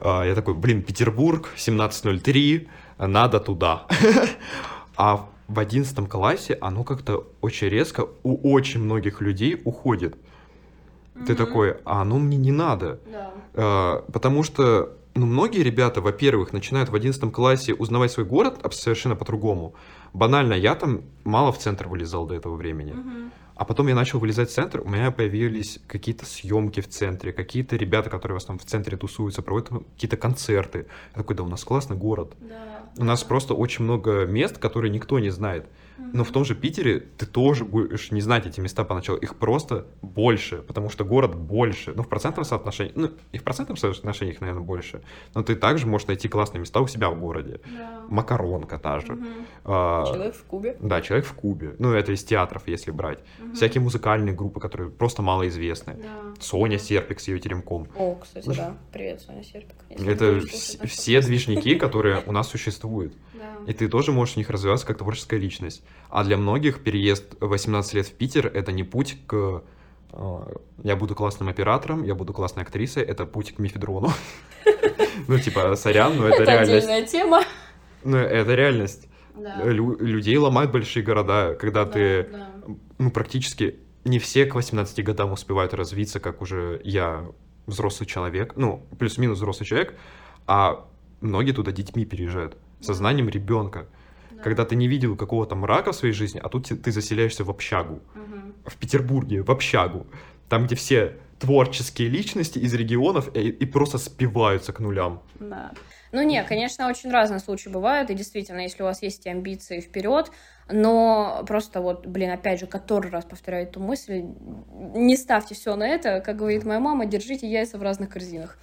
А, я такой, блин, Петербург, 17.03, надо туда. А в 11 классе оно как-то очень резко у очень многих людей уходит. Ты такой, а оно мне не надо. Да. А, потому что ну, многие ребята, во-первых, начинают в 11 классе узнавать свой город совершенно по-другому. Банально, я там мало в центр вылезал до этого времени. Мгм. А потом я начал вылезать в центр, у меня появились какие-то съемки в центре, какие-то ребята, которые в основном в центре тусуются, проводят там какие-то концерты. Я такой, да у нас классный город. Да. У нас просто очень много мест, которые никто не знает. Но в том же Питере ты тоже будешь не знать эти места поначалу. Их просто больше, потому что город больше. Ну, в процентном соотношении, ну, и в процентном соотношении их, наверное, больше. Но ты также можешь найти классные места у себя в городе. Да. Макаронка та же. Мгм. А, Человек в Кубе. да, человек в Кубе. Ну, это из театров, если брать. Мгм. Всякие музыкальные группы, которые просто малоизвестны. Да. Соня. Серпик с ее теремком. О, кстати, да. Привет, Соня Серпик. Если Это все движники, которые у нас существуют. Да. И ты тоже можешь в них развиваться как творческая личность. А для многих переезд в 18 лет в Питер — это не путь к... э, Я буду классным оператором, я буду классной актрисой, это путь к мифедрону. Ну, типа, сорян, но это Это реальность. отдельная тема. Ну, это реальность. Людей ломают большие города, когда Да, ты, ну, практически не все к 18 годам успевают развиться, как уже я взрослый человек, ну, плюс-минус взрослый человек, а многие туда детьми переезжают, сознанием ребенка. Да. Когда ты не видел какого-то мрака в своей жизни, а тут ты заселяешься в общагу, Мгм. в Петербурге, в общагу, там, где все творческие личности из регионов и, и просто спиваются к нулям. Да. Ну, не, конечно, очень разные случаи бывают, и действительно, если у вас есть эти амбиции вперед, но просто вот, блин, опять же, который раз повторяю эту мысль, не ставьте все на это, как говорит моя мама, держите яйца в разных корзинах.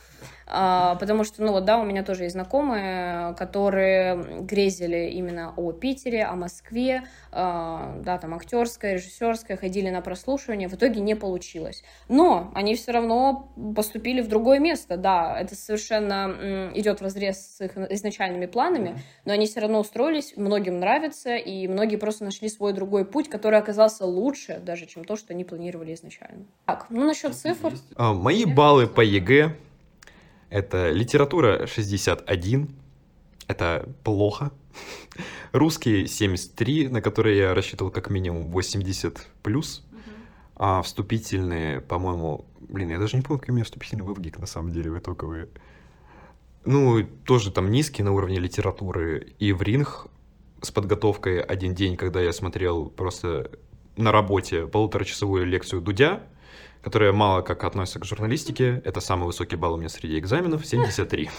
А, потому что, ну вот, да, у меня тоже есть знакомые, которые грезили именно о Питере, о Москве, а, да, там актерская, режиссерская, ходили на прослушивание, в итоге не получилось. Но они все равно поступили в другое место, да, это совершенно идет в разрез с их изначальными планами, но они все равно устроились, многим нравится, и многие просто нашли свой другой путь, который оказался лучше даже, чем то, что они планировали изначально. Так, ну насчет цифр. А, Мои баллы по ЕГЭ — это литература 61, это плохо. Русский 73, на который я рассчитывал как минимум 80 плюс. А вступительные, по-моему, блин, я даже не помню, какие у меня вступительные в ВГИК, на самом деле, в итоговые. Ну, тоже там низкие на уровне литературы. И в ринг с подготовкой один день, когда я смотрел просто на работе полуторачасовую лекцию Дудя, которая мало как относится к журналистике. Это самый высокий балл у меня среди экзаменов, 73.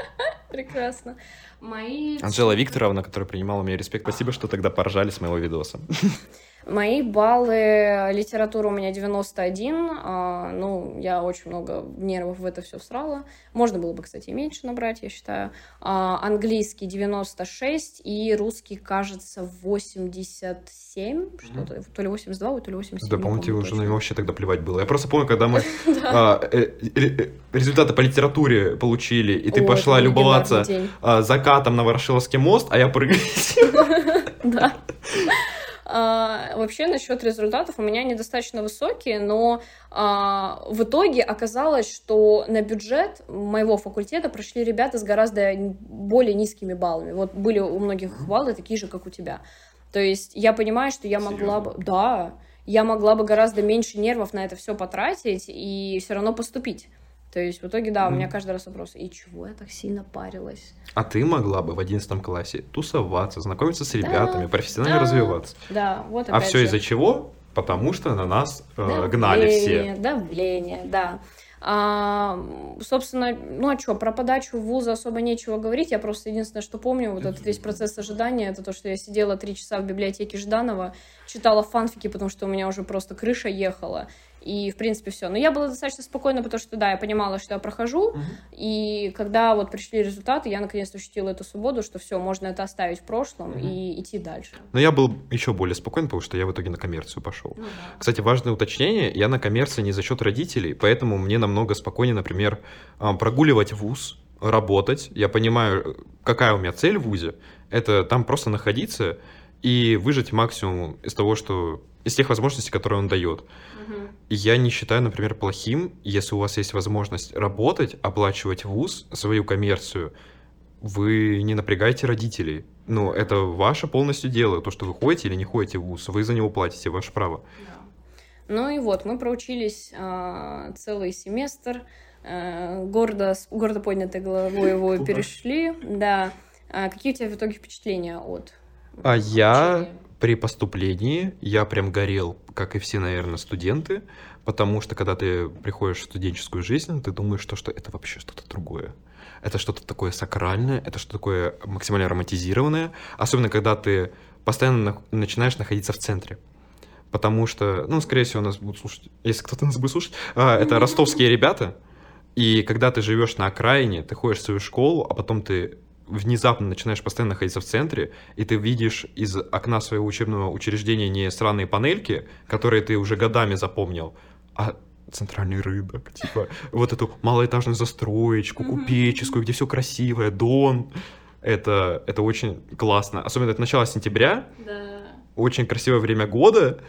Прекрасно. Мои Анжела Викторовна, которая принимала у меня респект, спасибо, что тогда поржали с моего видоса. Мои баллы литература у меня 91. а, ну, я очень много нервов в это все всрала. Можно было бы, кстати, и меньше набрать, я считаю. А, английский 96 и русский, кажется, 87. Что-то, то ли 82, то ли 87. Да, тебе помню уже точно. на него вообще тогда плевать было. Я просто помню, когда мы а, э, э, результаты по литературе получили, и ты пошла любоваться а, закатом на Ворошиловский мост, а я прыгать. Да. А, вообще, насчет результатов у меня недостаточно высокие, но а, в итоге оказалось, что на бюджет моего факультета прошли ребята с гораздо более низкими баллами. Вот были у многих баллы такие же, как у тебя. То есть я понимаю, что я могла бы... Да, я могла бы гораздо меньше нервов на это все потратить и все равно поступить. То есть в итоге, да, у меня каждый раз вопрос, и чего я так сильно парилась? А ты могла бы в 11 классе тусоваться, знакомиться с ребятами, профессионально да. развиваться. Да, вот А опять все же. из-за чего? Потому что на нас э, гнали все. Давление, да. А, собственно, ну а что, про подачу в вузы особо нечего говорить. Я просто единственное, что помню, вот этот весь процесс ожидания, это то, что я сидела три часа в библиотеке Жданова, читала фанфики, потому что у меня уже просто крыша ехала. И, в принципе, все. Но я была достаточно спокойна, потому что, да, я понимала, что я прохожу. И когда вот пришли результаты, я наконец-то ощутила эту свободу, что все, можно это оставить в прошлом Мгм. и идти дальше. Но я был еще более спокоен, потому что я в итоге на коммерцию пошел. Ну да. Кстати, важное уточнение, я на коммерции не за счет родителей, поэтому мне намного спокойнее, например, а, прогуливать вуз, работать. Я понимаю, какая у меня цель в вузе. Это там просто находиться и выжать максимум из того, что из тех возможностей, которые он дает. И я не считаю, например, плохим, если у вас есть возможность работать, оплачивать вуз, свою коммерцию, вы не напрягаете родителей. Ну, это ваше полностью дело, то, что вы ходите или не ходите в ВУЗ, вы за него платите, ваше право. Ну и вот, мы проучились э, целый семестр, э, гордо, с гордо поднятой головой его перешли, да. А какие у тебя в итоге впечатления от А я при поступлении, я прям горел, как и все, наверное, студенты, потому что когда ты приходишь в студенческую жизнь, ты думаешь, что, что это вообще что-то другое это что-то такое сакральное, это что-то такое максимально романтизированное, особенно когда ты постоянно начинаешь находиться в центре. Потому что, ну, скорее всего, нас будут слушать, если кто-то нас будет слушать, а, это ростовские ребята, и когда ты живешь на окраине, ты ходишь в свою школу, а потом ты внезапно начинаешь постоянно находиться в центре, и ты видишь из окна своего учебного учреждения не сраные панельки, которые ты уже годами запомнил, а центральный рынок, типа вот эту малоэтажную застроечку, купеческую, где все красивое, Дон. Это, это очень классно. Особенно это начало сентября. Да. Очень красивое время года.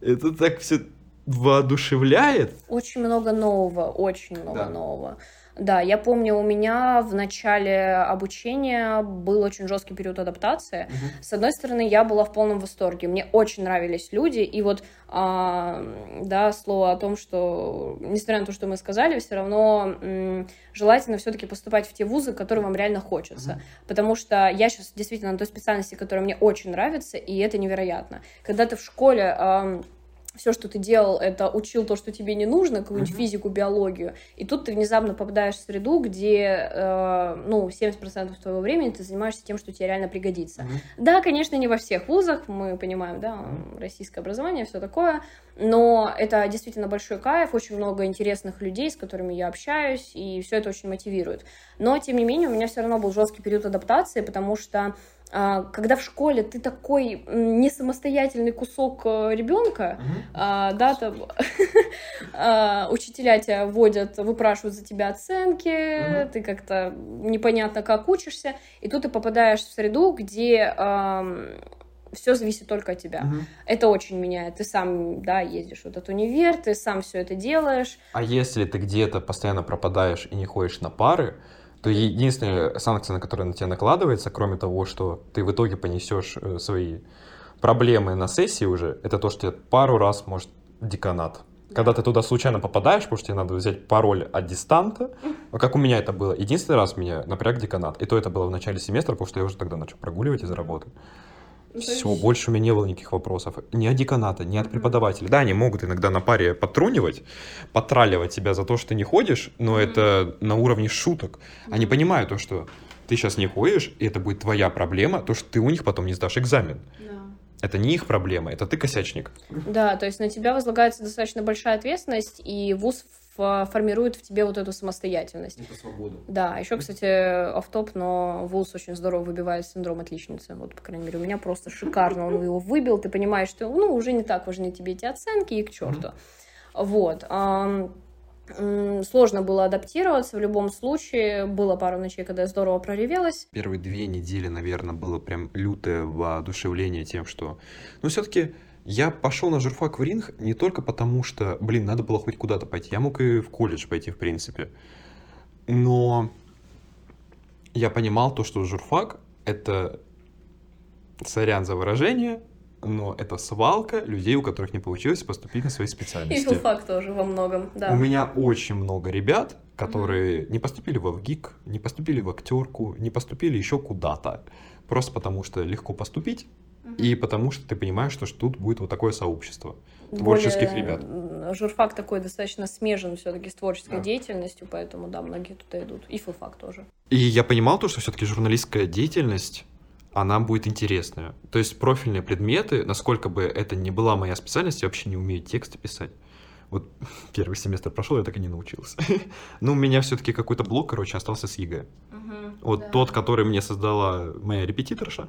Это так все воодушевляет. Очень много нового, очень много да. нового. Да, я помню, у меня в начале обучения был очень жесткий период адаптации. Угу. С одной стороны, я была в полном восторге. Мне очень нравились люди. И вот, а, да, слово о том, что, несмотря на то, что мы сказали, все равно м, желательно все-таки поступать в те вузы, которые вам реально хочется. Угу. Потому что я сейчас действительно на той специальности, которая мне очень нравится, и это невероятно. Когда ты в школе... А, все, что ты делал, это учил то, что тебе не нужно, какую-нибудь mm-hmm. физику, биологию, и тут ты внезапно попадаешь в среду, где, э, ну, 70% твоего времени ты занимаешься тем, что тебе реально пригодится. Mm-hmm. Да, конечно, не во всех вузах, мы понимаем, да, mm-hmm. российское образование, все такое, но это действительно большой кайф, очень много интересных людей, с которыми я общаюсь, и все это очень мотивирует. Но, тем не менее, у меня все равно был жесткий период адаптации, потому что когда в школе ты такой не самостоятельный кусок э, ребенка, mm-hmm. да, там а, учителя тебя водят, выпрашивают за тебя оценки, mm-hmm. ты как-то непонятно как учишься, и тут ты попадаешь в среду, где все зависит только от тебя. Угу. Это очень меняет. Ты сам, да, ездишь в этот универ, ты сам все это делаешь. А если ты где-то постоянно пропадаешь и не ходишь на пары, то единственная санкция, на которую на тебя накладывается, кроме того, что ты в итоге понесешь э, свои проблемы на сессии уже, это то, что тебе пару раз может деканат. Когда ты туда случайно попадаешь, потому что тебе надо взять пароль от дистанта, как у меня это было. Единственный раз меня напряг деканат. И то это было в начале семестра, потому что я уже тогда начал прогуливать из работы. Ну, Все, есть... больше у меня не было никаких вопросов. Ни от деканата, ни от преподавателя. Да, они могут иногда на паре потрунивать, потраливать тебя за то, что ты не ходишь, но mm-hmm. это на уровне шуток. Mm-hmm. Они понимают то, что ты сейчас не ходишь, и это будет твоя проблема, то, что ты у них потом не сдашь экзамен. Это не их проблема, это ты косячник. Да, то есть на тебя возлагается достаточно большая ответственность, и вуз формирует в тебе вот эту самостоятельность. Это свобода. Да, еще, кстати, офтоп, но ВУЗ очень здорово выбивает синдром отличницы. Вот, по крайней мере, у меня просто шикарно он его выбил. Ты понимаешь, что, ну, уже не так важны тебе эти оценки, и к черту. Mm-hmm. Вот. Сложно было адаптироваться в любом случае. Было пару ночей, когда я здорово проревелась. Первые две недели, наверное, было прям лютое воодушевление тем, что... Ну, все-таки я пошел на журфак в ринг не только потому, что, блин, надо было хоть куда-то пойти. Я мог и в колледж пойти, в принципе. Но я понимал то, что журфак — это, сорян за выражение, но это свалка людей, у которых не получилось поступить на свои специальности. И филфак тоже во многом, да. У меня очень много ребят, которые mm-hmm. не поступили в ВГИК, не поступили в актерку, не поступили еще куда-то. Просто потому что легко поступить, и потому что ты понимаешь, что тут будет вот такое сообщество творческих Более ребят. Журфак такой достаточно смежен все-таки с творческой да. деятельностью, поэтому да, многие туда идут. И филфак тоже. И я понимал то, что все-таки журналистская деятельность она будет интересная. То есть профильные предметы, насколько бы это не была моя специальность, я вообще не умею тексты писать. Вот первый семестр прошел, я так и не научился. Но у меня все-таки какой-то блок, короче, остался с ЕГЭ. Вот тот, который мне создала моя репетиторша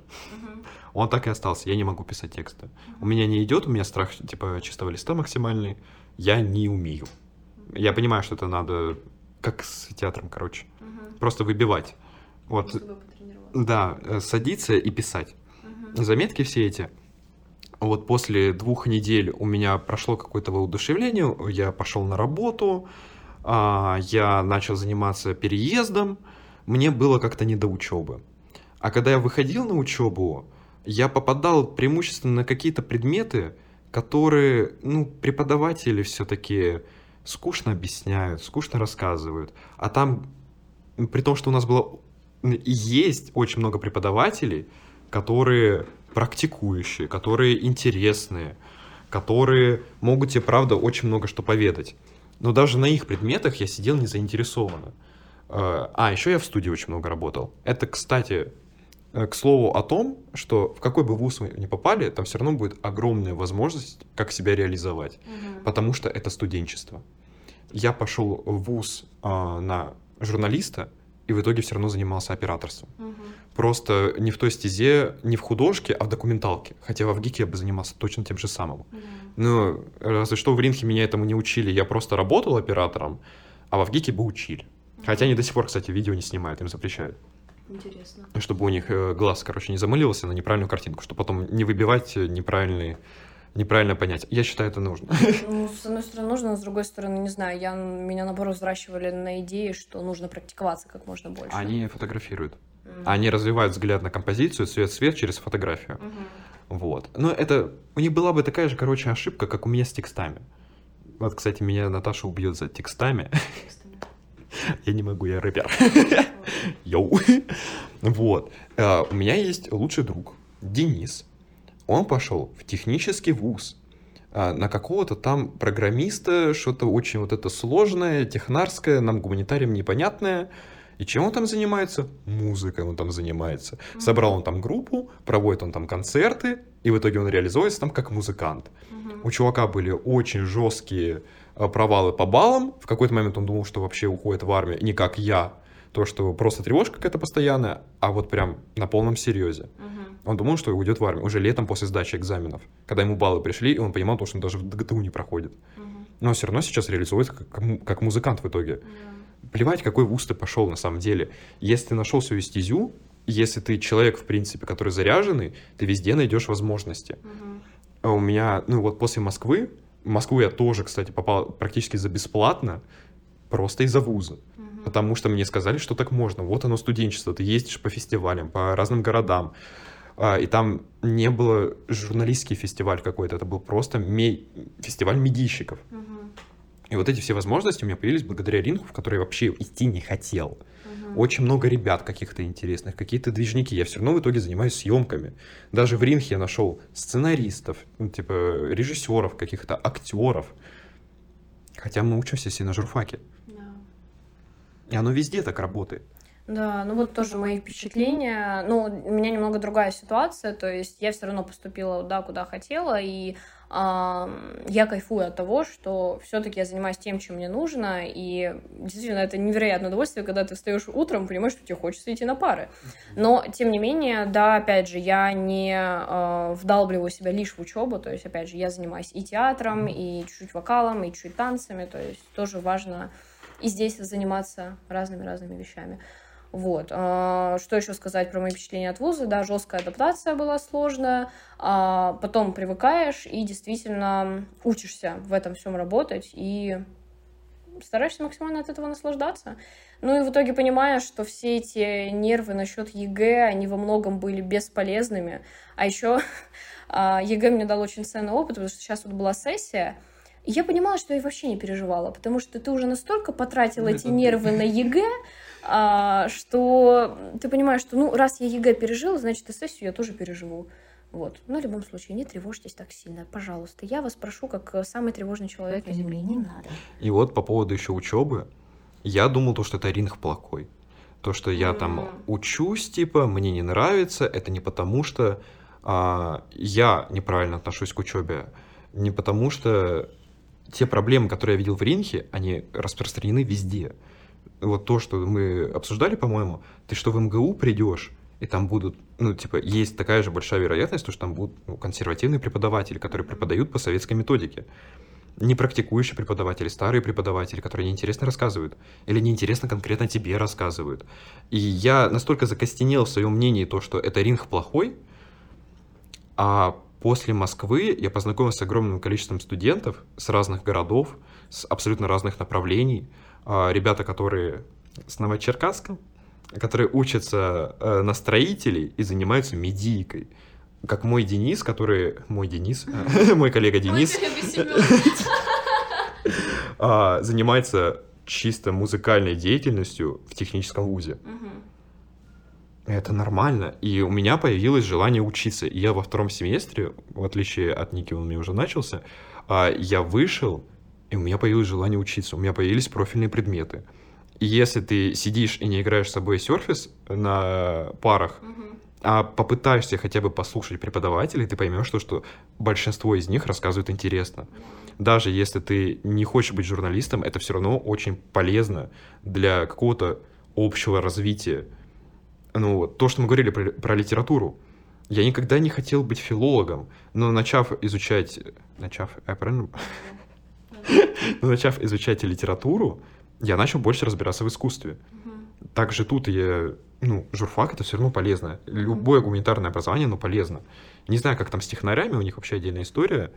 он так и остался. Я не могу писать тексты. У меня не идет, у меня страх типа чистого листа максимальный. Я не умею. Я понимаю, что это надо, как с театром, короче, угу. просто выбивать. Вот. Да, э, садиться и писать. Угу. заметки все эти. Вот после двух недель у меня прошло какое-то воодушевление, я пошел на работу, а, я начал заниматься переездом, мне было как-то не до учебы. А когда я выходил на учебу, я попадал преимущественно на какие-то предметы, которые, ну, преподаватели все-таки скучно объясняют, скучно рассказывают. А там, при том, что у нас было и есть очень много преподавателей, которые практикующие, которые интересные, которые могут тебе, правда, очень много что поведать. Но даже на их предметах я сидел не заинтересованно. Э, а, еще я в студии очень много работал. Это, кстати, к слову о том, что в какой бы вуз вы ни попали, там все равно будет огромная возможность, как себя реализовать, угу. потому что это студенчество. Я пошел в вуз а, на журналиста, и в итоге все равно занимался операторством. Угу. Просто не в той стезе, не в художке, а в документалке. Хотя во ВГИКе я бы занимался точно тем же самым. Угу. Ну, разве что в Ринхе меня этому не учили. Я просто работал оператором, а во ВГИКе бы учили. Хотя они до сих пор, кстати, видео не снимают, им запрещают. Интересно. Чтобы у них э, глаз, короче, не замылился на неправильную картинку, чтобы потом не выбивать неправильные неправильно понять. Я считаю, это нужно. Ну, с одной стороны, нужно, но с другой стороны, не знаю, я, меня, наоборот, взращивали на идее, что нужно практиковаться как можно больше. Они фотографируют. Mm-hmm. Они развивают взгляд на композицию, цвет-свет через фотографию. Mm-hmm. Вот. Но это... У них была бы такая же, короче, ошибка, как у меня с текстами. Вот, кстати, меня Наташа убьет за текстами. Я не могу, я рэпер. Йоу. Вот. А, у меня есть лучший друг, Денис он пошел в технический вуз а, на какого-то там программиста, что-то очень вот это сложное, технарское, нам гуманитариям непонятное. И чем он там занимается? Музыкой он там занимается. Mm-hmm. Собрал он там группу, проводит он там концерты, и в итоге он реализуется там как музыкант. Mm-hmm. У чувака были очень жесткие провалы по баллам. В какой-то момент он думал, что вообще уходит в армию, не как я, то, что просто тревожка какая-то постоянная, а вот прям на полном серьезе. Mm-hmm. Он думал, что уйдет в армию уже летом после сдачи экзаменов, когда ему баллы пришли, и он понимал, что он даже в ДГТУ не проходит. Угу. Но все равно сейчас реализуется как, как музыкант в итоге. Да. Плевать, какой вуз ты пошел на самом деле. Если ты нашел свою стезю, если ты человек, в принципе, который заряженный, ты везде найдешь возможности. Угу. А у меня, ну вот после Москвы, в Москву я тоже, кстати, попал практически за бесплатно, просто из-за вуза. Угу. Потому что мне сказали, что так можно. Вот оно студенчество, ты ездишь по фестивалям, по разным городам а, и там не было журналистский фестиваль какой-то, это был просто фестиваль медийщиков. Угу. И вот эти все возможности у меня появились благодаря ринку, в который я вообще идти не хотел. Угу. Очень много ребят каких-то интересных, какие-то движники. Я все равно в итоге занимаюсь съемками. Даже в ринге я нашел сценаристов, ну, типа режиссеров, каких-то актеров. Хотя мы учимся все на журфаке. Да. И оно везде так работает. Да, ну вот тоже мои впечатления. Ну, у меня немного другая ситуация, то есть я все равно поступила да, куда хотела, и я кайфую от того, что все-таки я занимаюсь тем, чем мне нужно, и действительно это невероятное удовольствие, когда ты встаешь утром, понимаешь, что тебе хочется идти на пары. Но, тем не менее, да, опять же, я не э, вдалбливаю себя лишь в учебу, то есть, опять же, я занимаюсь и театром, и чуть-чуть вокалом, и чуть-чуть танцами, то есть тоже важно и здесь заниматься разными-разными вещами. Вот. А, что еще сказать про мои впечатления от вуза? Да, жесткая адаптация была сложная, а потом привыкаешь и действительно учишься в этом всем работать и стараешься максимально от этого наслаждаться. Ну и в итоге понимаешь, что все эти нервы насчет ЕГЭ, они во многом были бесполезными. А еще а, ЕГЭ мне дал очень ценный опыт, потому что сейчас вот была сессия, я понимала, что я вообще не переживала, потому что ты уже настолько потратил эти нервы на ЕГЭ, что ты понимаешь, что ну раз я ЕГЭ пережил, значит и сессию я тоже переживу. Вот. Но в любом случае, не тревожьтесь так сильно, пожалуйста. Я вас прошу, как самый тревожный человек на Земле, не надо. И вот по поводу еще учебы, я думал, то, что это РИНХ плохой. То, что я мм. там учусь, типа, мне не нравится, это не потому, что а, я неправильно отношусь к учебе, не потому, что те проблемы, которые я видел в ринге, они распространены везде вот то, что мы обсуждали, по-моему, ты что в МГУ придешь, и там будут, ну, типа, есть такая же большая вероятность, что там будут ну, консервативные преподаватели, которые преподают по советской методике. Не практикующие преподаватели, старые преподаватели, которые неинтересно рассказывают. Или неинтересно конкретно тебе рассказывают. И я настолько закостенел в своем мнении то, что это ринг плохой, А после Москвы я познакомился с огромным количеством студентов с разных городов, с абсолютно разных направлений. А, ребята, которые с Новочеркасска, которые учатся э, на строителей и занимаются медийкой. Как мой Денис, который... Мой Денис, мой коллега Денис а, занимается чисто музыкальной деятельностью в техническом вузе. Это нормально. И у меня появилось желание учиться. И я во втором семестре, в отличие от Ники, он у меня уже начался, а, я вышел, и у меня появилось желание учиться. У меня появились профильные предметы. И если ты сидишь и не играешь с собой серфис на парах, а попытаешься хотя бы послушать преподавателей, ты поймешь, что, что большинство из них рассказывают интересно. Даже если ты не хочешь быть журналистом, это все равно очень полезно для какого-то общего развития ну, то, что мы говорили про, про литературу. Я никогда не хотел быть филологом, но начав изучать... Начав... Я правильно? Но начав изучать литературу, я начал больше разбираться в искусстве. Также тут я... Ну, журфак — это все равно полезно. Любое гуманитарное образование, оно полезно. Не знаю, как там с технарями, у них вообще отдельная история.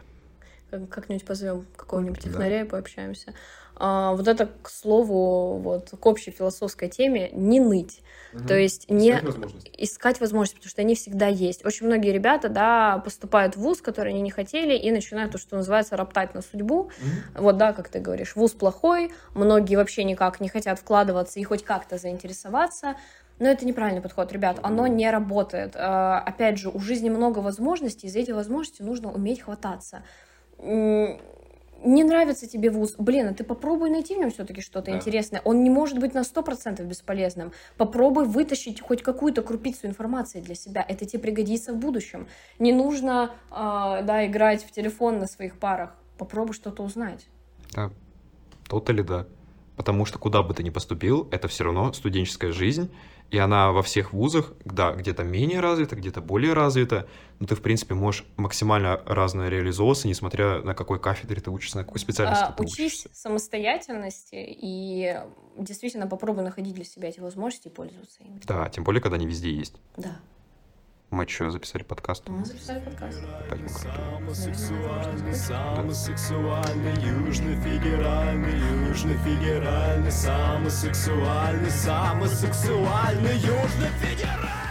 Как-нибудь позовем какого-нибудь технаря да. и пообщаемся. А, вот это, к слову, вот к общей философской теме, не ныть. Угу. То есть не искать возможности. искать возможности, потому что они всегда есть. Очень многие ребята, да, поступают в ВУЗ, который они не хотели, и начинают то, что называется, роптать на судьбу. Угу. Вот, да, как ты говоришь, ВУЗ плохой, многие вообще никак не хотят вкладываться и хоть как-то заинтересоваться. Но это неправильный подход, ребят, оно не работает. А, опять же, у жизни много возможностей, и за эти возможности нужно уметь хвататься не нравится тебе вуз, блин, а ты попробуй найти в нем все-таки что-то да. интересное. Он не может быть на 100% бесполезным. Попробуй вытащить хоть какую-то крупицу информации для себя. Это тебе пригодится в будущем. Не нужно, э, да, играть в телефон на своих парах. Попробуй что-то узнать. Да, тот или да. Потому что куда бы ты ни поступил, это все равно студенческая жизнь, и она во всех вузах, да, где-то менее развита, где-то более развита, но ты, в принципе, можешь максимально разно реализовываться, несмотря на какой кафедре ты учишься, на какой специальности а, ты учись учишься. самостоятельности и действительно попробуй находить для себя эти возможности и пользоваться ими. Да, тем более, когда они везде есть. Да. Мы что, записали подкаст? Мы записали подкаст. Пойдем Самосексуальный, самосексуальный, южно-федеральный, южно-федеральный, самосексуальный, самосексуальный, южно-федеральный.